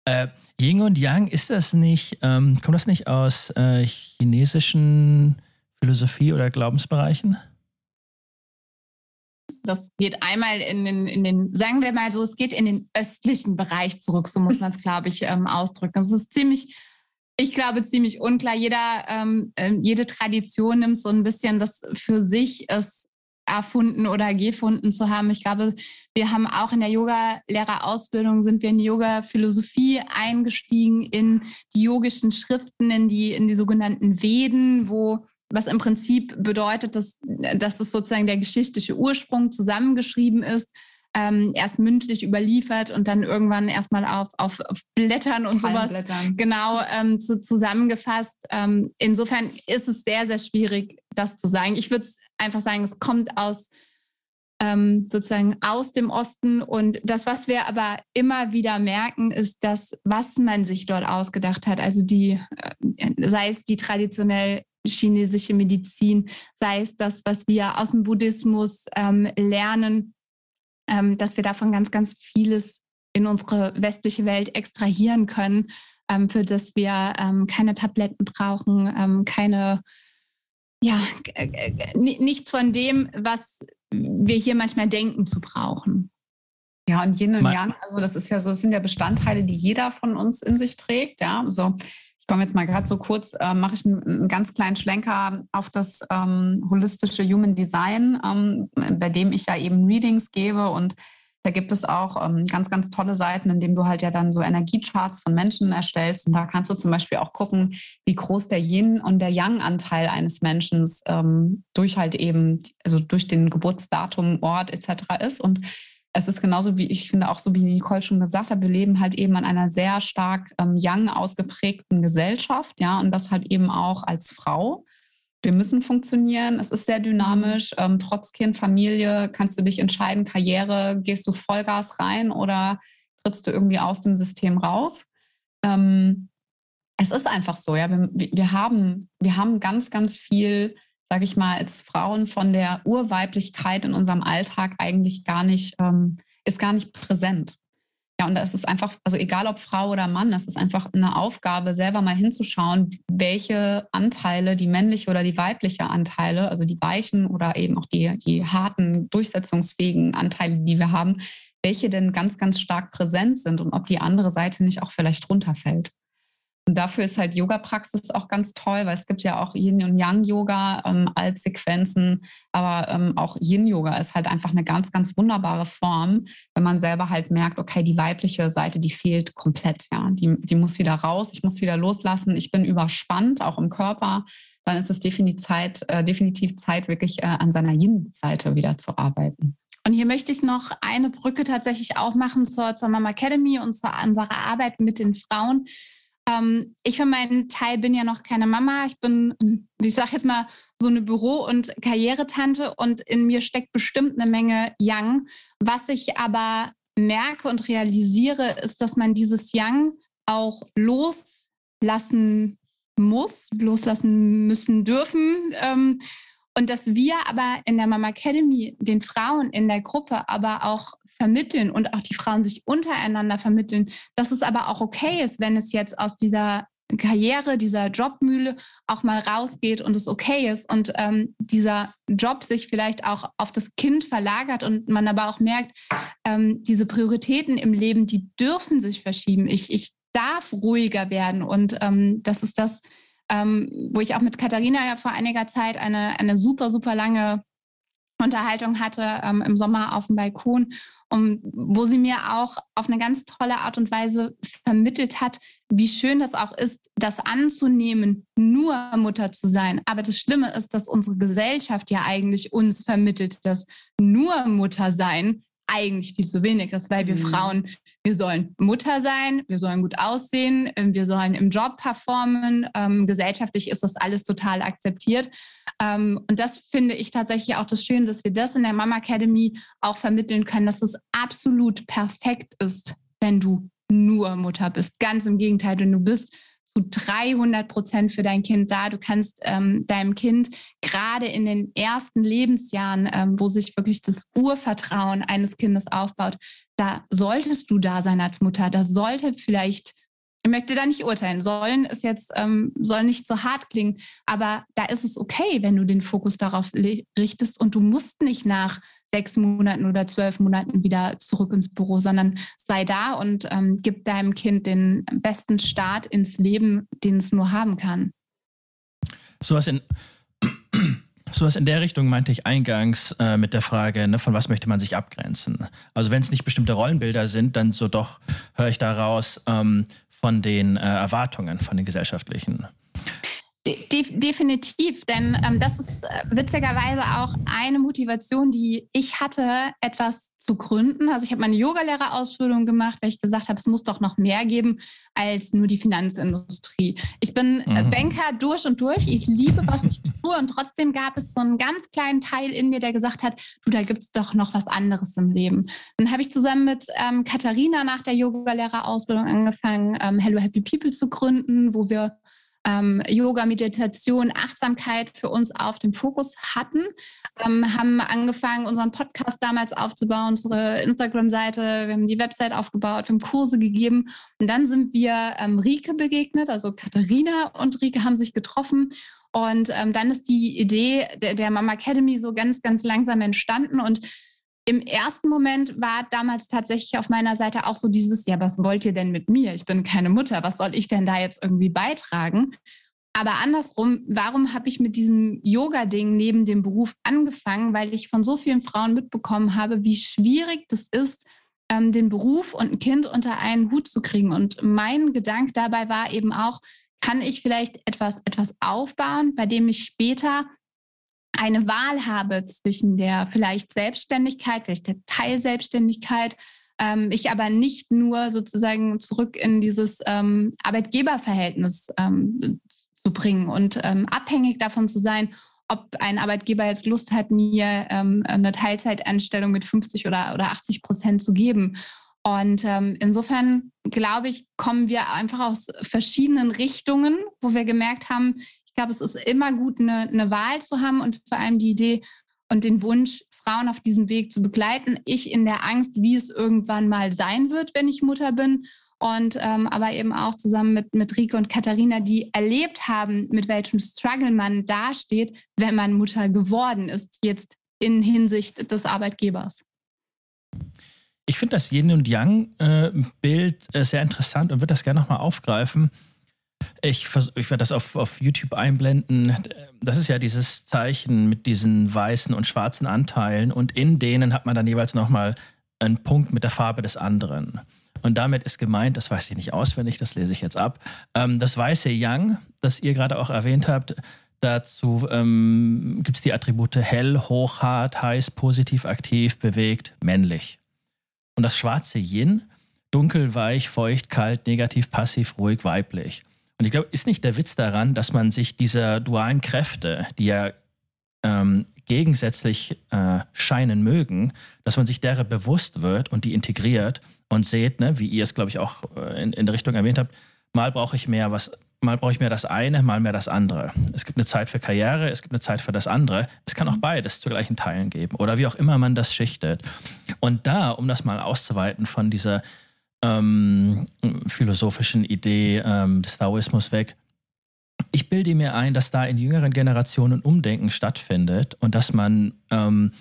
Äh, Yin und Yang, ist das nicht, ähm, kommt das nicht aus äh, chinesischen Philosophie oder Glaubensbereichen? Das geht einmal in den, in den, sagen wir mal so, es geht in den östlichen Bereich zurück, so muss man es, glaube ich, ähm, ausdrücken. Es ist ziemlich, ich glaube, ziemlich unklar. Jeder, ähm, äh, jede Tradition nimmt so ein bisschen das für sich es erfunden oder gefunden zu haben. Ich glaube, wir haben auch in der Yoga-Lehrerausbildung sind wir in die Yoga-Philosophie eingestiegen, in die yogischen Schriften, in die, in die sogenannten Veden, wo was im Prinzip bedeutet, dass, dass das sozusagen der geschichtliche Ursprung zusammengeschrieben ist, ähm, erst mündlich überliefert und dann irgendwann erstmal auf, auf, auf Blättern und sowas genau ähm, zu, zusammengefasst. Ähm, insofern ist es sehr, sehr schwierig, das zu sagen. Ich würde einfach sagen, es kommt aus ähm, sozusagen aus dem Osten. Und das, was wir aber immer wieder merken, ist, dass was man sich dort ausgedacht hat, also die, äh, sei es die traditionell chinesische Medizin, sei es das, was wir aus dem Buddhismus ähm, lernen, ähm, dass wir davon ganz, ganz vieles in unsere westliche Welt extrahieren können, ähm, für das wir ähm, keine Tabletten brauchen, ähm, keine, ja, nichts von dem, was wir hier manchmal denken zu brauchen. Ja, und Yin und Yang, also das ist ja so, das sind ja Bestandteile, die jeder von uns in sich trägt. Ja, so ich komme jetzt mal gerade so kurz, äh, mache ich einen, einen, ganz kleinen Schlenker auf das ähm, holistische Human Design, ähm, bei dem ich ja eben Readings gebe und da gibt es auch ähm, ganz, ganz tolle Seiten, in denen du halt ja dann so Energiecharts von Menschen erstellst. Und da kannst du zum Beispiel auch gucken, wie groß der Yin- und der Yang-Anteil eines Menschen ähm, durch halt eben, also durch den Geburtsdatum, Ort etc. ist. Und es ist genauso wie ich finde, auch so wie Nicole schon gesagt hat, wir leben halt eben an einer sehr stark ähm, young ausgeprägten Gesellschaft, ja, und das halt eben auch als Frau. Wir müssen funktionieren, es ist sehr dynamisch. Ähm, trotz Kind, Familie kannst du dich entscheiden, Karriere, gehst du Vollgas rein oder trittst du irgendwie aus dem System raus? Ähm, es ist einfach so, ja. Wir, wir, haben, wir haben ganz, ganz viel sage ich mal, als Frauen von der Urweiblichkeit in unserem Alltag eigentlich gar nicht, ähm, ist gar nicht präsent. Ja, und das ist einfach, also egal ob Frau oder Mann, das ist einfach eine Aufgabe, selber mal hinzuschauen, welche Anteile, die männliche oder die weibliche Anteile, also die weichen oder eben auch die, die harten, durchsetzungsfähigen Anteile, die wir haben, welche denn ganz, ganz stark präsent sind und ob die andere Seite nicht auch vielleicht runterfällt. Und dafür ist halt Yoga-Praxis auch ganz toll, weil es gibt ja auch Yin- und Yang-Yoga ähm, als Sequenzen, aber ähm, auch Yin-Yoga ist halt einfach eine ganz, ganz wunderbare Form, wenn man selber halt merkt, okay, die weibliche Seite, die fehlt komplett, ja, die, die muss wieder raus, ich muss wieder loslassen, ich bin überspannt, auch im Körper, dann ist es definitiv Zeit, äh, definitiv Zeit wirklich äh, an seiner Yin-Seite wieder zu arbeiten. Und hier möchte ich noch eine Brücke tatsächlich auch machen zur, zur Mama Academy und zur unserer Arbeit mit den Frauen. Ähm, ich für meinen Teil bin ja noch keine Mama. Ich bin, ich sage jetzt mal, so eine Büro- und Karrieretante und in mir steckt bestimmt eine Menge Young. Was ich aber merke und realisiere, ist, dass man dieses Young auch loslassen muss, loslassen müssen dürfen. Ähm, und dass wir aber in der Mama Academy den Frauen in der Gruppe aber auch vermitteln und auch die Frauen sich untereinander vermitteln, dass es aber auch okay ist, wenn es jetzt aus dieser Karriere, dieser Jobmühle auch mal rausgeht und es okay ist und ähm, dieser Job sich vielleicht auch auf das Kind verlagert und man aber auch merkt, ähm, diese Prioritäten im Leben, die dürfen sich verschieben. Ich, ich darf ruhiger werden und ähm, das ist das, ähm, wo ich auch mit Katharina ja vor einiger Zeit eine, eine super, super lange Unterhaltung hatte ähm, im Sommer auf dem Balkon, um, wo sie mir auch auf eine ganz tolle Art und Weise vermittelt hat, wie schön das auch ist, das anzunehmen, nur Mutter zu sein. Aber das Schlimme ist, dass unsere Gesellschaft ja eigentlich uns vermittelt, dass nur Mutter sein eigentlich viel zu wenig ist, weil wir mhm. Frauen, wir sollen Mutter sein, wir sollen gut aussehen, ähm, wir sollen im Job performen. Ähm, gesellschaftlich ist das alles total akzeptiert. Ähm, und das finde ich tatsächlich auch das Schöne, dass wir das in der Mama Academy auch vermitteln können, dass es absolut perfekt ist, wenn du nur Mutter bist. Ganz im Gegenteil, wenn du bist zu 300 Prozent für dein Kind da. Du kannst ähm, deinem Kind gerade in den ersten Lebensjahren, ähm, wo sich wirklich das Urvertrauen eines Kindes aufbaut, da solltest du da sein als Mutter. Das sollte vielleicht ich möchte da nicht urteilen. Sollen ist jetzt, ähm, soll nicht so hart klingen, aber da ist es okay, wenn du den Fokus darauf richtest und du musst nicht nach sechs Monaten oder zwölf Monaten wieder zurück ins Büro, sondern sei da und ähm, gib deinem Kind den besten Start ins Leben, den es nur haben kann. Sowas in, sowas in der Richtung meinte ich eingangs äh, mit der Frage, ne, von was möchte man sich abgrenzen? Also wenn es nicht bestimmte Rollenbilder sind, dann so doch höre ich daraus ähm, von den äh, Erwartungen, von den gesellschaftlichen. De definitiv, denn ähm, das ist äh, witzigerweise auch eine Motivation, die ich hatte, etwas zu gründen. Also ich habe meine Yogalehrerausbildung gemacht, weil ich gesagt habe, es muss doch noch mehr geben als nur die Finanzindustrie. Ich bin äh, mhm. Banker durch und durch. Ich liebe, was ich tue und trotzdem gab es so einen ganz kleinen Teil in mir, der gesagt hat, du, da gibt es doch noch was anderes im Leben. Dann habe ich zusammen mit ähm, Katharina nach der Yogalehrerausbildung angefangen, ähm, Hello Happy People zu gründen, wo wir ähm, Yoga, Meditation, Achtsamkeit für uns auf dem Fokus hatten. Ähm, haben angefangen, unseren Podcast damals aufzubauen, unsere Instagram-Seite, wir haben die Website aufgebaut, wir haben Kurse gegeben. Und dann sind wir ähm, Rike begegnet, also Katharina und Rike haben sich getroffen. Und ähm, dann ist die Idee der, der Mama Academy so ganz, ganz langsam entstanden. Und im ersten Moment war damals tatsächlich auf meiner Seite auch so dieses, ja, was wollt ihr denn mit mir? Ich bin keine Mutter, was soll ich denn da jetzt irgendwie beitragen? Aber andersrum, warum habe ich mit diesem Yoga-Ding neben dem Beruf angefangen? Weil ich von so vielen Frauen mitbekommen habe, wie schwierig das ist, ähm, den Beruf und ein Kind unter einen Hut zu kriegen. Und mein Gedanke dabei war eben auch, kann ich vielleicht etwas, etwas aufbauen, bei dem ich später eine Wahl habe zwischen der vielleicht Selbstständigkeit, vielleicht der Teilselbstständigkeit, ähm, ich aber nicht nur sozusagen zurück in dieses ähm, Arbeitgeberverhältnis ähm, zu bringen und ähm, abhängig davon zu sein, ob ein Arbeitgeber jetzt Lust hat, mir ähm, eine Teilzeitanstellung mit 50 oder, oder 80 Prozent zu geben. Und ähm, insofern glaube ich, kommen wir einfach aus verschiedenen Richtungen, wo wir gemerkt haben, Ich glaube, es ist immer gut, eine, eine Wahl zu haben und vor allem die Idee und den Wunsch, Frauen auf diesem Weg zu begleiten. Ich in der Angst, wie es irgendwann mal sein wird, wenn ich Mutter bin. Und ähm, aber eben auch zusammen mit, mit Rike und Katharina, die erlebt haben, mit welchem Struggle man dasteht, wenn man Mutter geworden ist, jetzt in Hinsicht des Arbeitgebers. Ich finde das Yin und Yang-Bild äh, sehr interessant und würde das gerne nochmal aufgreifen. Ich, ich werde das auf, auf YouTube einblenden. Das ist ja dieses Zeichen mit diesen weißen und schwarzen Anteilen und in denen hat man dann jeweils nochmal einen Punkt mit der Farbe des anderen. Und damit ist gemeint, das weiß ich nicht auswendig, das lese ich jetzt ab, ähm, das weiße Yang, das ihr gerade auch erwähnt habt, dazu ähm, gibt es die Attribute hell, hoch, hart, heiß, positiv, aktiv, bewegt, männlich. Und das schwarze Yin, dunkel, weich, feucht, kalt, negativ, passiv, ruhig, weiblich. Und ich glaube, ist nicht der Witz daran, dass man sich dieser dualen Kräfte, die ja ähm, gegensätzlich äh, scheinen mögen, dass man sich derer bewusst wird und die integriert und seht, ne, wie ihr es, glaube ich, auch äh, in, in der Richtung erwähnt habt, mal brauche ich mehr was, mal brauche ich mehr das eine, mal mehr das andere. Es gibt eine Zeit für Karriere, es gibt eine Zeit für das andere. Es kann auch beides zu gleichen Teilen geben oder wie auch immer man das schichtet. Und da, um das mal auszuweiten von dieser ähm, philosophischen Idee ähm, des Taoismus weg. Ich bilde mir ein, dass da in jüngeren Generationen Umdenken stattfindet und dass man ähm,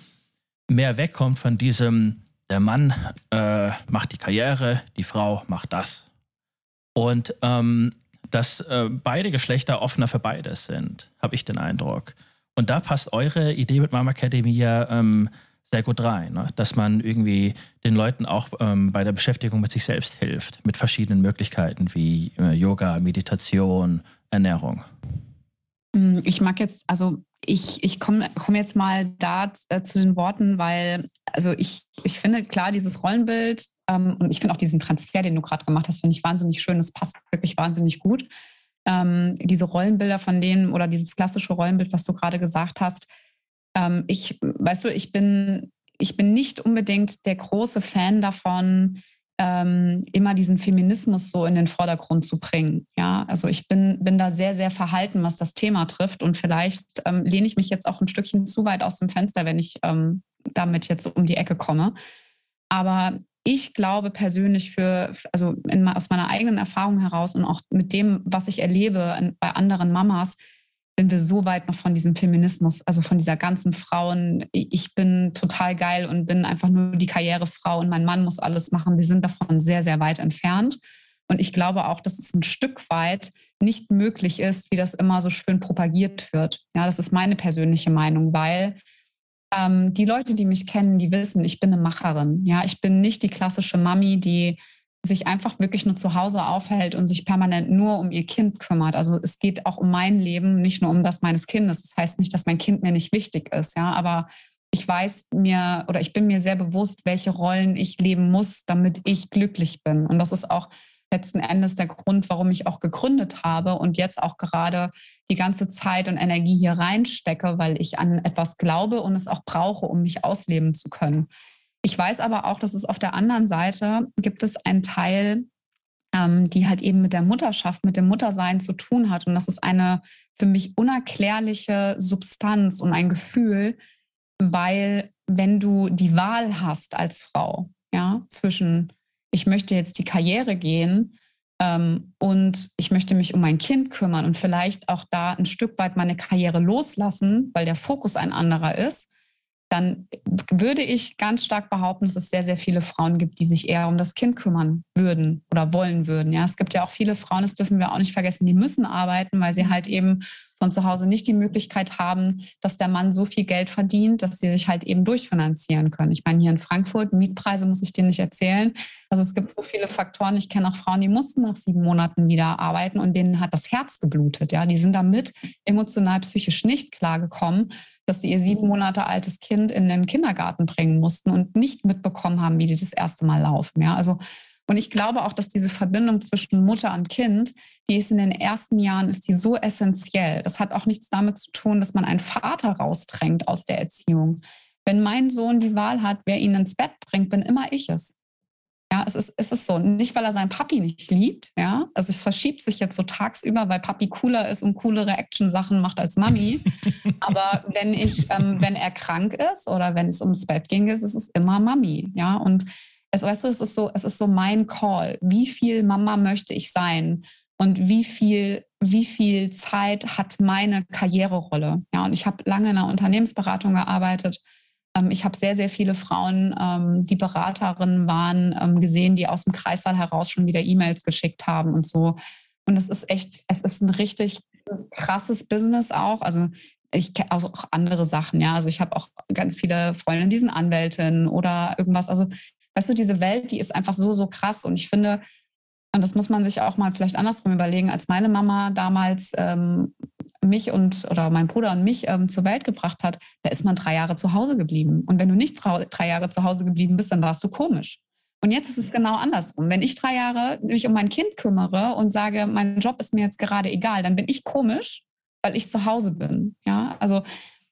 mehr wegkommt von diesem, der Mann äh, macht die Karriere, die Frau macht das. Und ähm, dass äh, beide Geschlechter offener für beides sind, habe ich den Eindruck. Und da passt eure Idee mit Mama Academy ja ähm, sehr gut rein, ne? dass man irgendwie den Leuten auch ähm, bei der Beschäftigung mit sich selbst hilft, mit verschiedenen Möglichkeiten wie äh, Yoga, Meditation, Ernährung. Mm, ich mag jetzt, also ich, ich komme komm jetzt mal da äh, zu den Worten, weil, also ich, ich finde klar, dieses Rollenbild ähm, und ich finde auch diesen Transfer, den du gerade gemacht hast, finde ich wahnsinnig schön. Das passt wirklich wahnsinnig gut. Ähm, diese Rollenbilder von denen oder dieses klassische Rollenbild, was du gerade gesagt hast, ähm, ich, weißt du, ich bin, ich bin nicht unbedingt der große Fan davon, ähm, immer diesen Feminismus so in den Vordergrund zu bringen. Ja, also ich bin, bin da sehr, sehr verhalten, was das Thema trifft. Und vielleicht ähm, lehne ich mich jetzt auch ein Stückchen zu weit aus dem Fenster, wenn ich ähm, damit jetzt um die Ecke komme. Aber ich glaube persönlich für, also in, aus meiner eigenen Erfahrung heraus und auch mit dem, was ich erlebe bei anderen Mamas, sind wir so weit noch von diesem Feminismus, also von dieser ganzen Frauen, ich bin total geil und bin einfach nur die Karrierefrau und mein Mann muss alles machen. Wir sind davon sehr, sehr weit entfernt. Und ich glaube auch, dass es ein Stück weit nicht möglich ist, wie das immer so schön propagiert wird. Ja, das ist meine persönliche Meinung, weil ähm, die Leute, die mich kennen, die wissen, ich bin eine Macherin. Ja, ich bin nicht die klassische Mami, die sich einfach wirklich nur zu Hause aufhält und sich permanent nur um ihr Kind kümmert. Also es geht auch um mein Leben, nicht nur um das meines Kindes. Das heißt nicht, dass mein Kind mir nicht wichtig ist, ja, aber ich weiß mir oder ich bin mir sehr bewusst, welche Rollen ich leben muss, damit ich glücklich bin. Und das ist auch letzten Endes der Grund, warum ich auch gegründet habe und jetzt auch gerade die ganze Zeit und Energie hier reinstecke, weil ich an etwas glaube und es auch brauche, um mich ausleben zu können. Ich weiß aber auch, dass es auf der anderen Seite gibt es einen Teil, ähm, die halt eben mit der Mutterschaft, mit dem Muttersein zu tun hat. Und das ist eine für mich unerklärliche Substanz und ein Gefühl, weil wenn du die Wahl hast als Frau, ja, zwischen ich möchte jetzt die Karriere gehen ähm, und ich möchte mich um mein Kind kümmern und vielleicht auch da ein Stück weit meine Karriere loslassen, weil der Fokus ein anderer ist, dann würde ich ganz stark behaupten, dass es sehr, sehr viele Frauen gibt, die sich eher um das Kind kümmern würden oder wollen würden. Ja, es gibt ja auch viele Frauen, das dürfen wir auch nicht vergessen, die müssen arbeiten, weil sie halt eben von zu Hause nicht die Möglichkeit haben, dass der Mann so viel Geld verdient, dass sie sich halt eben durchfinanzieren können. Ich meine, hier in Frankfurt, Mietpreise muss ich dir nicht erzählen. Also es gibt so viele Faktoren. Ich kenne auch Frauen, die mussten nach sieben Monaten wieder arbeiten und denen hat das Herz geblutet. Ja, die sind damit emotional, psychisch nicht klargekommen dass sie ihr sieben Monate altes Kind in den Kindergarten bringen mussten und nicht mitbekommen haben, wie die das erste Mal laufen. Ja, also und ich glaube auch, dass diese Verbindung zwischen Mutter und Kind, die ist in den ersten Jahren, ist die so essentiell. Das hat auch nichts damit zu tun, dass man einen Vater rausdrängt aus der Erziehung. Wenn mein Sohn die Wahl hat, wer ihn ins Bett bringt, bin immer ich es. Ja, es ist, es ist so. Nicht, weil er seinen Papi nicht liebt, ja. Also es verschiebt sich jetzt so tagsüber, weil Papi cooler ist und coolere Action-Sachen macht als Mami. Aber wenn ich, ähm, wenn er krank ist oder wenn es ums Bett ging, ist, ist es immer Mami, ja. Und es, weißt du, es ist so, es ist so mein Call. Wie viel Mama möchte ich sein? Und wie viel, wie viel Zeit hat meine Karriererolle? Ja, und ich habe lange in einer Unternehmensberatung gearbeitet ähm, ich habe sehr, sehr viele Frauen, ähm, die Beraterinnen waren, ähm, gesehen, die aus dem Kreissaal heraus schon wieder E-Mails geschickt haben und so. Und es ist echt, es ist ein richtig krasses Business auch. Also ich kenne auch andere Sachen, ja. Also ich habe auch ganz viele Freundinnen, die sind Anwältin oder irgendwas. Also, weißt du, diese Welt, die ist einfach so, so krass. Und ich finde, und das muss man sich auch mal vielleicht andersrum überlegen, als meine Mama damals ähm, mich und oder mein Bruder und mich ähm, zur Welt gebracht hat, da ist man drei Jahre zu Hause geblieben. Und wenn du nicht drei Jahre zu Hause geblieben bist, dann warst du komisch. Und jetzt ist es genau andersrum. Wenn ich drei Jahre mich um mein Kind kümmere und sage, mein Job ist mir jetzt gerade egal, dann bin ich komisch, weil ich zu Hause bin. Ja, also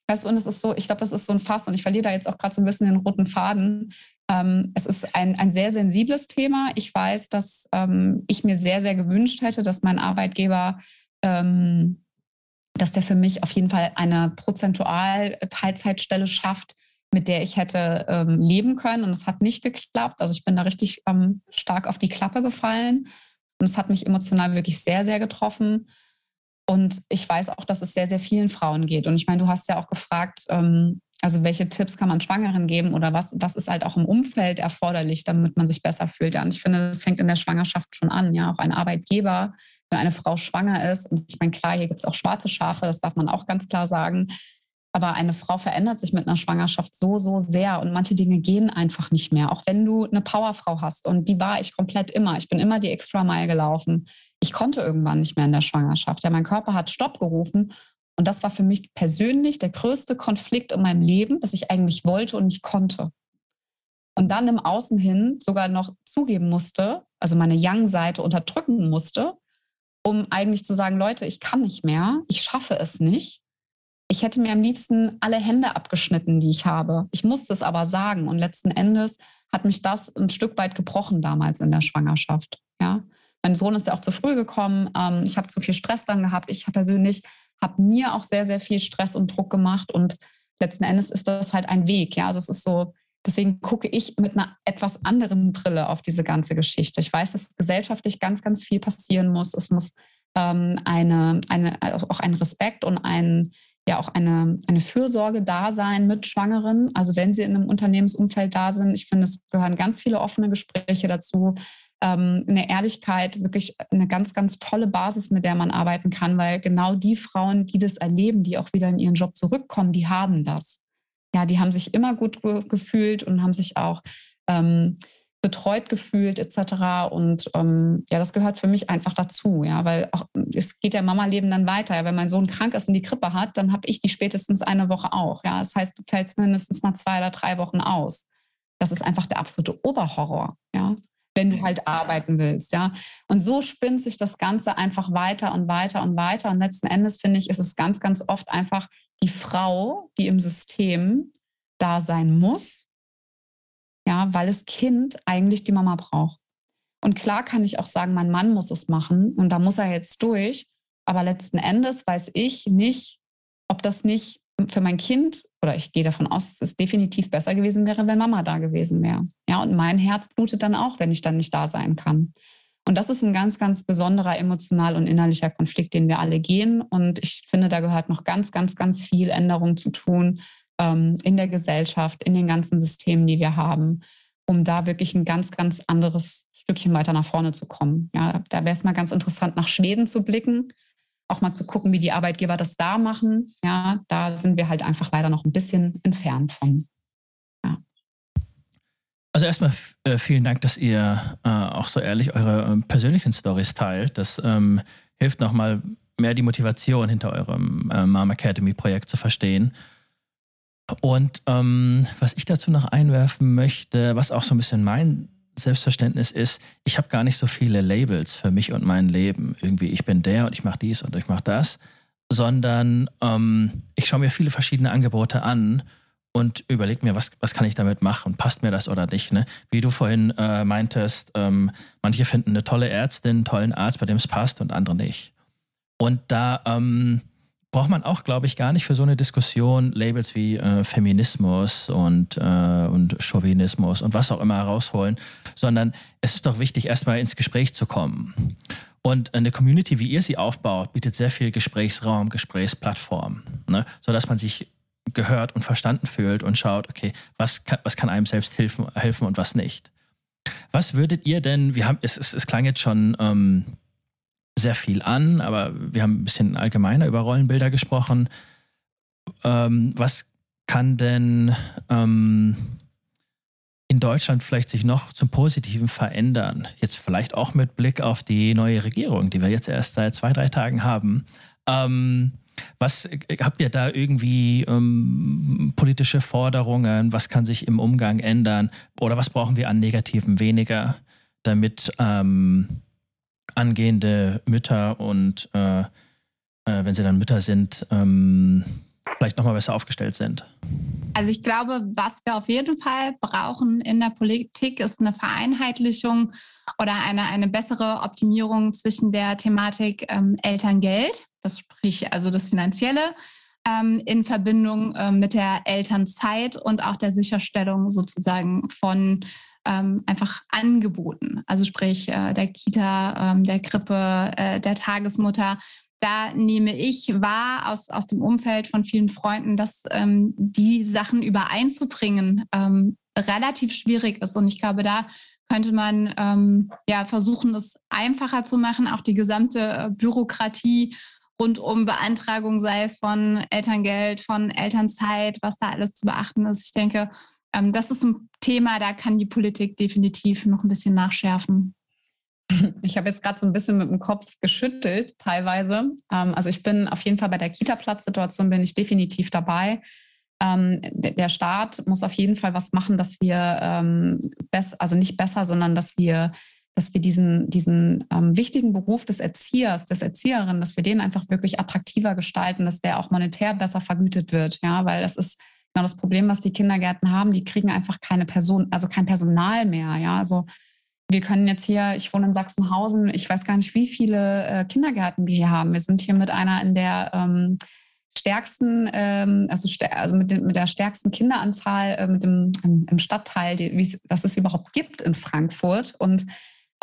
weißt du, und es ist so, ich glaube, das ist so ein Fass und ich verliere da jetzt auch gerade so ein bisschen den roten Faden. Ähm, es ist ein, ein sehr sensibles Thema. Ich weiß, dass ähm, ich mir sehr, sehr gewünscht hätte, dass mein Arbeitgeber ähm, dass der für mich auf jeden Fall eine prozentual Teilzeitstelle schafft, mit der ich hätte ähm, leben können. Und es hat nicht geklappt. Also ich bin da richtig ähm, stark auf die Klappe gefallen. Und es hat mich emotional wirklich sehr, sehr getroffen. Und ich weiß auch, dass es sehr, sehr vielen Frauen geht. Und ich meine, du hast ja auch gefragt, ähm, also welche Tipps kann man Schwangeren geben oder was, was ist halt auch im Umfeld erforderlich, damit man sich besser fühlt. Ja, und ich finde, das fängt in der Schwangerschaft schon an. Ja, auch ein Arbeitgeber wenn eine Frau schwanger ist, und ich meine, klar, hier gibt es auch schwarze Schafe, das darf man auch ganz klar sagen, aber eine Frau verändert sich mit einer Schwangerschaft so, so sehr und manche Dinge gehen einfach nicht mehr. Auch wenn du eine Powerfrau hast und die war ich komplett immer. Ich bin immer die Extra Mile gelaufen. Ich konnte irgendwann nicht mehr in der Schwangerschaft. Ja, mein Körper hat Stopp gerufen und das war für mich persönlich der größte Konflikt in meinem Leben, dass ich eigentlich wollte und nicht konnte. Und dann im Außen hin sogar noch zugeben musste, also meine Young-Seite unterdrücken musste, um eigentlich zu sagen, Leute, ich kann nicht mehr, ich schaffe es nicht. Ich hätte mir am liebsten alle Hände abgeschnitten, die ich habe. Ich musste es aber sagen. Und letzten Endes hat mich das ein Stück weit gebrochen damals in der Schwangerschaft. Ja? Mein Sohn ist ja auch zu früh gekommen. Ähm, ich habe zu viel Stress dann gehabt. Ich persönlich habe mir auch sehr, sehr viel Stress und Druck gemacht. Und letzten Endes ist das halt ein Weg. Ja, also es ist so, Deswegen gucke ich mit einer etwas anderen Brille auf diese ganze Geschichte. Ich weiß, dass gesellschaftlich ganz, ganz viel passieren muss. Es muss ähm, eine, eine, auch ein Respekt und ein, ja auch eine, eine Fürsorge da sein mit Schwangeren. Also wenn sie in einem Unternehmensumfeld da sind, ich finde, es gehören ganz viele offene Gespräche dazu. Ähm, eine Ehrlichkeit, wirklich eine ganz, ganz tolle Basis, mit der man arbeiten kann, weil genau die Frauen, die das erleben, die auch wieder in ihren Job zurückkommen, die haben das ja, die haben sich immer gut ge gefühlt und haben sich auch ähm, betreut gefühlt etc. Und ähm, ja, das gehört für mich einfach dazu, ja, weil auch, es geht ja Mama-Leben dann weiter. Ja. Wenn mein Sohn krank ist und die Krippe hat, dann habe ich die spätestens eine Woche auch. Ja, das heißt, du fällst mindestens mal zwei oder drei Wochen aus. Das ist einfach der absolute Oberhorror, ja, wenn du halt arbeiten willst, ja. Und so spinnt sich das Ganze einfach weiter und weiter und weiter. Und letzten Endes finde ich, ist es ganz, ganz oft einfach die Frau, die im System da sein muss, ja, weil das Kind eigentlich die Mama braucht. Und klar kann ich auch sagen, mein Mann muss es machen und da muss er jetzt durch. Aber letzten Endes weiß ich nicht, ob das nicht für mein Kind, oder ich gehe davon aus, dass es definitiv besser gewesen wäre, wenn Mama da gewesen wäre. Ja, und mein Herz blutet dann auch, wenn ich dann nicht da sein kann. Und das ist ein ganz, ganz besonderer emotional und innerlicher Konflikt, den wir alle gehen. Und ich finde, da gehört noch ganz, ganz, ganz viel Änderung zu tun ähm, in der Gesellschaft, in den ganzen Systemen, die wir haben, um da wirklich ein ganz, ganz anderes Stückchen weiter nach vorne zu kommen. Ja, da wäre es mal ganz interessant, nach Schweden zu blicken, auch mal zu gucken, wie die Arbeitgeber das da machen. Ja, da sind wir halt einfach leider noch ein bisschen entfernt von. Also erstmal äh, vielen Dank, dass ihr äh, auch so ehrlich eure äh, persönlichen Stories teilt. Das ähm, hilft nochmal mehr die Motivation hinter eurem äh, Mom Academy Projekt zu verstehen. Und ähm, was ich dazu noch einwerfen möchte, was auch so ein bisschen mein Selbstverständnis ist, ich habe gar nicht so viele Labels für mich und mein Leben. Irgendwie, ich bin der und ich mache dies und ich mache das, sondern ähm, ich schaue mir viele verschiedene Angebote an und überlege mir, was, was kann ich damit machen? Passt mir das oder nicht? Ne? Wie du vorhin äh, meintest, ähm, manche finden eine tolle Ärztin, einen tollen Arzt, bei dem es passt und andere nicht. Und da ähm, braucht man auch, glaube ich, gar nicht für so eine Diskussion Labels wie äh, Feminismus und, äh, und Chauvinismus und was auch immer herausholen, sondern es ist doch wichtig, erstmal ins Gespräch zu kommen. Und eine Community, wie ihr sie aufbaut, bietet sehr viel Gesprächsraum, Gesprächsplattform, ne? sodass man sich gehört und verstanden fühlt und schaut, okay, was kann, was kann einem selbst helfen, helfen und was nicht. Was würdet ihr denn, wir haben, es, es, es klang jetzt schon ähm, sehr viel an, aber wir haben ein bisschen allgemeiner über Rollenbilder gesprochen. Ähm, was kann denn ähm, in Deutschland vielleicht sich noch zum Positiven verändern? Jetzt vielleicht auch mit Blick auf die neue Regierung, die wir jetzt erst seit zwei, drei Tagen haben. Ähm, was habt ihr da irgendwie ähm, politische Forderungen? Was kann sich im Umgang ändern? Oder was brauchen wir an Negativen weniger, damit ähm, angehende Mütter und äh, äh, wenn sie dann Mütter sind, ähm, vielleicht nochmal besser aufgestellt sind? Also ich glaube, was wir auf jeden Fall brauchen in der Politik, ist eine Vereinheitlichung oder eine, eine bessere Optimierung zwischen der Thematik ähm, Elterngeld, das sprich also das Finanzielle, ähm, in Verbindung äh, mit der Elternzeit und auch der Sicherstellung sozusagen von ähm, einfach Angeboten, also sprich äh, der Kita, ähm, der Krippe, äh, der Tagesmutter. Da nehme ich wahr aus, aus dem Umfeld von vielen Freunden, dass ähm, die Sachen übereinzubringen ähm, relativ schwierig ist. Und ich glaube, da könnte man ähm, ja versuchen, es einfacher zu machen, auch die gesamte äh, Bürokratie rund um Beantragung, sei es von Elterngeld, von Elternzeit, was da alles zu beachten ist. Ich denke, ähm, das ist ein Thema, da kann die Politik definitiv noch ein bisschen nachschärfen. Ich habe jetzt gerade so ein bisschen mit dem Kopf geschüttelt, teilweise. Ähm, also ich bin auf jeden Fall bei der Kita-Platz-Situation bin ich definitiv dabei. Ähm, der Staat muss auf jeden Fall was machen, dass wir ähm, also nicht besser, sondern dass wir dass wir diesen, diesen ähm, wichtigen Beruf des Erziehers, des Erzieherin, dass wir den einfach wirklich attraktiver gestalten, dass der auch monetär besser vergütet wird. Ja, weil das ist genau das Problem, was die Kindergärten haben. Die kriegen einfach keine Person, also kein Personal mehr. Ja, also wir können jetzt hier, ich wohne in Sachsenhausen, ich weiß gar nicht, wie viele äh, Kindergärten wir hier haben. Wir sind hier mit einer in der ähm, stärksten, ähm, also, also mit, den, mit, der stärksten Kinderanzahl äh, mit dem, im Stadtteil, die, das es überhaupt gibt in Frankfurt. Und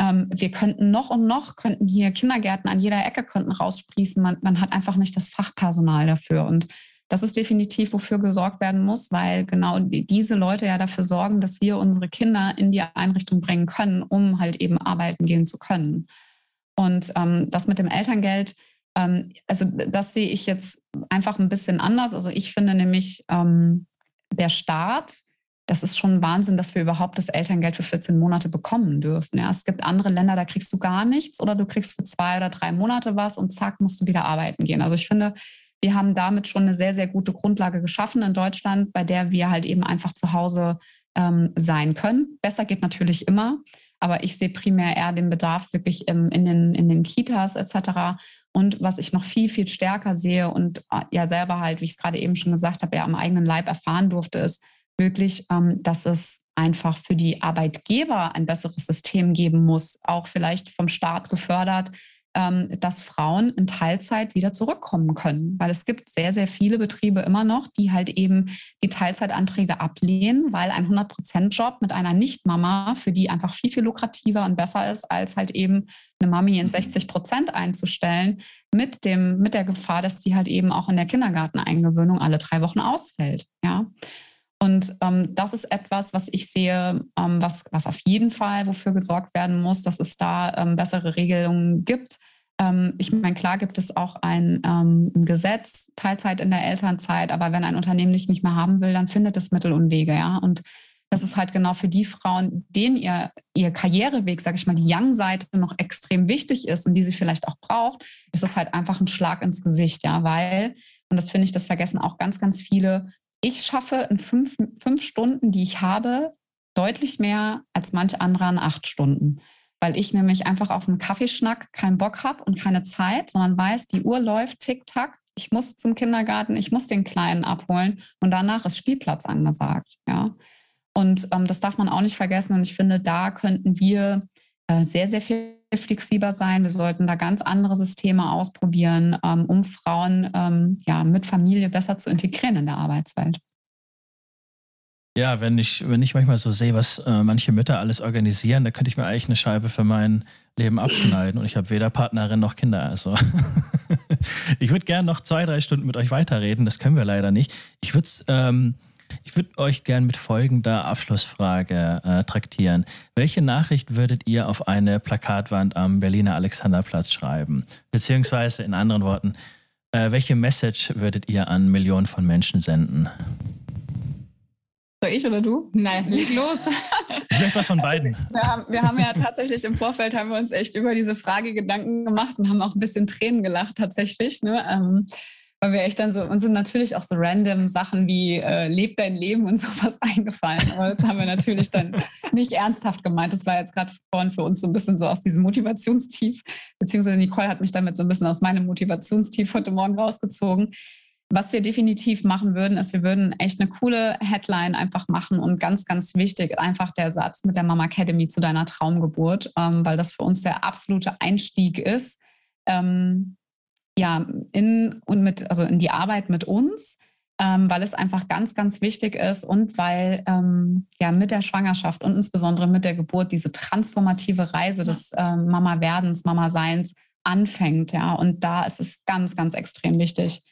ähm, wir könnten noch und noch, könnten hier Kindergärten an jeder Ecke könnten raussprießen. Man, man hat einfach nicht das Fachpersonal dafür. Und das ist definitiv, wofür gesorgt werden muss, weil genau diese Leute ja dafür sorgen, dass wir unsere Kinder in die Einrichtung bringen können, um halt eben arbeiten gehen zu können. Und ähm, das mit dem Elterngeld, ähm, also das sehe ich jetzt einfach ein bisschen anders. Also ich finde nämlich, ähm, der Staat, das ist schon Wahnsinn, dass wir überhaupt das Elterngeld für 14 Monate bekommen dürfen. Ja, es gibt andere Länder, da kriegst du gar nichts oder du kriegst für zwei oder drei Monate was und zack, musst du wieder arbeiten gehen. Also ich finde, wir haben damit schon eine sehr, sehr gute Grundlage geschaffen in Deutschland, bei der wir halt eben einfach zu Hause ähm, sein können. Besser geht natürlich immer, aber ich sehe primär eher den Bedarf wirklich im, in, den, in den Kitas etc. Und was ich noch viel, viel stärker sehe und äh, ja selber halt, wie ich es gerade eben schon gesagt habe, ja am eigenen Leib erfahren durfte, ist wirklich, ähm, dass es einfach für die Arbeitgeber ein besseres System geben muss, auch vielleicht vom Staat gefördert, dass Frauen in Teilzeit wieder zurückkommen können. Weil es gibt sehr, sehr viele Betriebe immer noch, die halt eben die Teilzeitanträge ablehnen, weil ein 100-Prozent-Job mit einer Nicht-Mama für die einfach viel, viel lukrativer und besser ist, als halt eben eine Mami in 60 Prozent einzustellen, mit, dem, mit der Gefahr, dass die halt eben auch in der Kindergarteneingewöhnung alle drei Wochen ausfällt. Ja. Und ähm, das ist etwas, was ich sehe, ähm, was, was auf jeden Fall wofür gesorgt werden muss, dass es da ähm, bessere Regelungen gibt. Ähm, ich meine, klar gibt es auch ein, ähm, ein, Gesetz, Teilzeit in der Elternzeit, aber wenn ein Unternehmen dich nicht mehr haben will, dann findet es Mittel und Wege, ja. Und das ist halt genau für die Frauen, denen ihr, ihr Karriereweg, sage ich mal, die Young-Seite noch extrem wichtig ist und die sie vielleicht auch braucht, ist es halt einfach ein Schlag ins Gesicht, ja, weil, und das finde ich, das vergessen auch ganz, ganz viele, ich schaffe in fünf, fünf Stunden, die ich habe, deutlich mehr als manch anderer in acht Stunden. Weil ich nämlich einfach auf einen Kaffeeschnack keinen Bock habe und keine Zeit, sondern weiß, die Uhr läuft tick-tack. ich muss zum Kindergarten, ich muss den Kleinen abholen und danach ist Spielplatz angesagt. Ja. Und ähm, das darf man auch nicht vergessen. Und ich finde, da könnten wir sehr, sehr viel flexibler sein. Wir sollten da ganz andere Systeme ausprobieren, ähm, um Frauen ähm, ja, mit Familie besser zu integrieren in der Arbeitswelt. Ja, wenn ich, wenn ich manchmal so sehe, was äh, manche Mütter alles organisieren, da könnte ich mir eigentlich eine Scheibe für mein Leben abschneiden und ich habe weder Partnerin noch Kinder. Also ich würde gerne noch zwei, drei Stunden mit euch weiterreden, das können wir leider nicht. Ich würde ähm, ich würde euch gerne mit folgender Abschlussfrage äh, traktieren. Welche Nachricht würdet ihr auf eine Plakatwand am Berliner Alexanderplatz schreiben? Beziehungsweise in anderen Worten, äh, welche Message würdet ihr an Millionen von Menschen senden? Soll ich oder du? Nein, leg los. Ich möchte was von beiden. Wir haben, wir haben, ja tatsächlich im Vorfeld haben wir uns echt über diese Frage Gedanken gemacht und haben auch ein bisschen Tränen gelacht tatsächlich. Ne? Ähm, weil wir echt dann so, uns sind natürlich auch so random Sachen wie äh, leb dein Leben und sowas eingefallen. Aber das haben wir natürlich dann nicht ernsthaft gemeint. Das war jetzt gerade vorhin für uns so ein bisschen so aus diesem Motivationstief, beziehungsweise Nicole hat mich damit so ein bisschen aus meinem Motivationstief heute Morgen rausgezogen. Was wir definitiv machen würden, ist, wir würden echt eine coole Headline einfach machen und ganz, ganz wichtig, einfach der Satz mit der Mama Academy zu deiner Traumgeburt, ähm, weil das für uns der absolute Einstieg ist, ähm, ja, in und mit, also in die Arbeit mit uns, ähm, weil es einfach ganz, ganz wichtig ist und weil ähm, ja mit der Schwangerschaft und insbesondere mit der Geburt diese transformative Reise des ähm, Mama-Werdens, Mama-Seins anfängt, ja. Und da ist es ganz, ganz extrem wichtig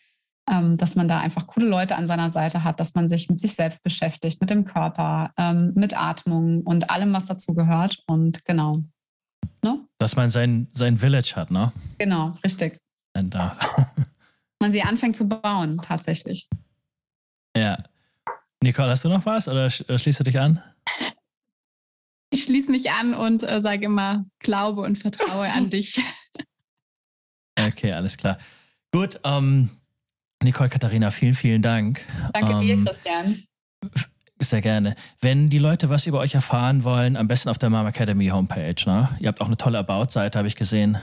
ähm, dass man da einfach coole Leute an seiner Seite hat, dass man sich mit sich selbst beschäftigt, mit dem Körper, ähm, mit Atmung und allem, was dazu gehört. Und genau. Ne? Dass man sein, sein Village hat, ne? Genau, richtig. Ein darf. man sie anfängt zu bauen, tatsächlich. Ja. Nicole, hast du noch was oder äh, schließt du dich an? Ich schließe mich an und äh, sage immer, glaube und vertraue an dich. Okay, alles klar. Gut, ähm, Nicole Katharina, vielen, vielen Dank. Danke ähm, dir, Christian. Sehr gerne. Wenn die Leute was über euch erfahren wollen, am besten auf der Mama Academy Homepage. Ne? Ihr habt auch eine tolle About-Seite, habe ich gesehen.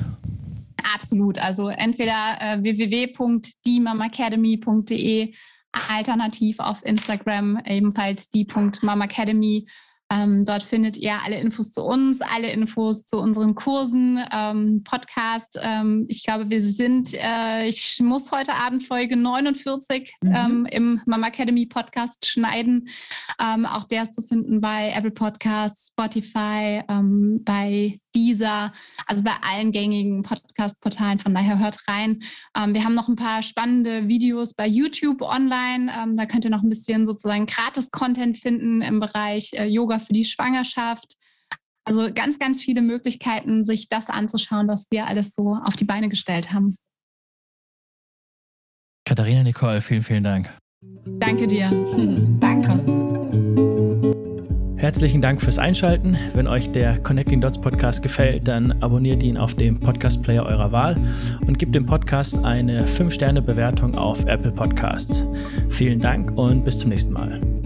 Absolut. Also entweder äh, www.diemamacademy.de, alternativ auf Instagram ebenfalls die.mamacademy. Ähm, dort findet ihr alle Infos zu uns, alle Infos zu unseren Kursen, ähm, Podcast. Ähm, ich glaube, wir sind, äh, ich muss heute Abend Folge 49 mhm. Ähm, im Mama Academy Podcast schneiden. Ähm, auch der ist zu finden bei Apple Podcasts, Spotify, ähm, bei dieser, also bei allen gängigen Podcast-Portalen. Von daher hört rein. Ähm, wir haben noch ein paar spannende Videos bei YouTube online. Ähm, da könnt ihr noch ein bisschen sozusagen Gratis-Content finden im Bereich äh, Yoga für die Schwangerschaft. Also ganz, ganz viele Möglichkeiten, sich das anzuschauen, was wir alles so auf die Beine gestellt haben. Katharina Nicole, vielen, vielen Dank. Danke dir. Danke. Herzlichen Dank fürs Einschalten. Wenn euch der Connecting Dots Podcast gefällt, dann abonniert ihn auf dem Podcast Player eurer Wahl und gebt dem Podcast eine 5-Sterne-Bewertung auf Apple Podcasts. Vielen Dank und bis zum nächsten Mal.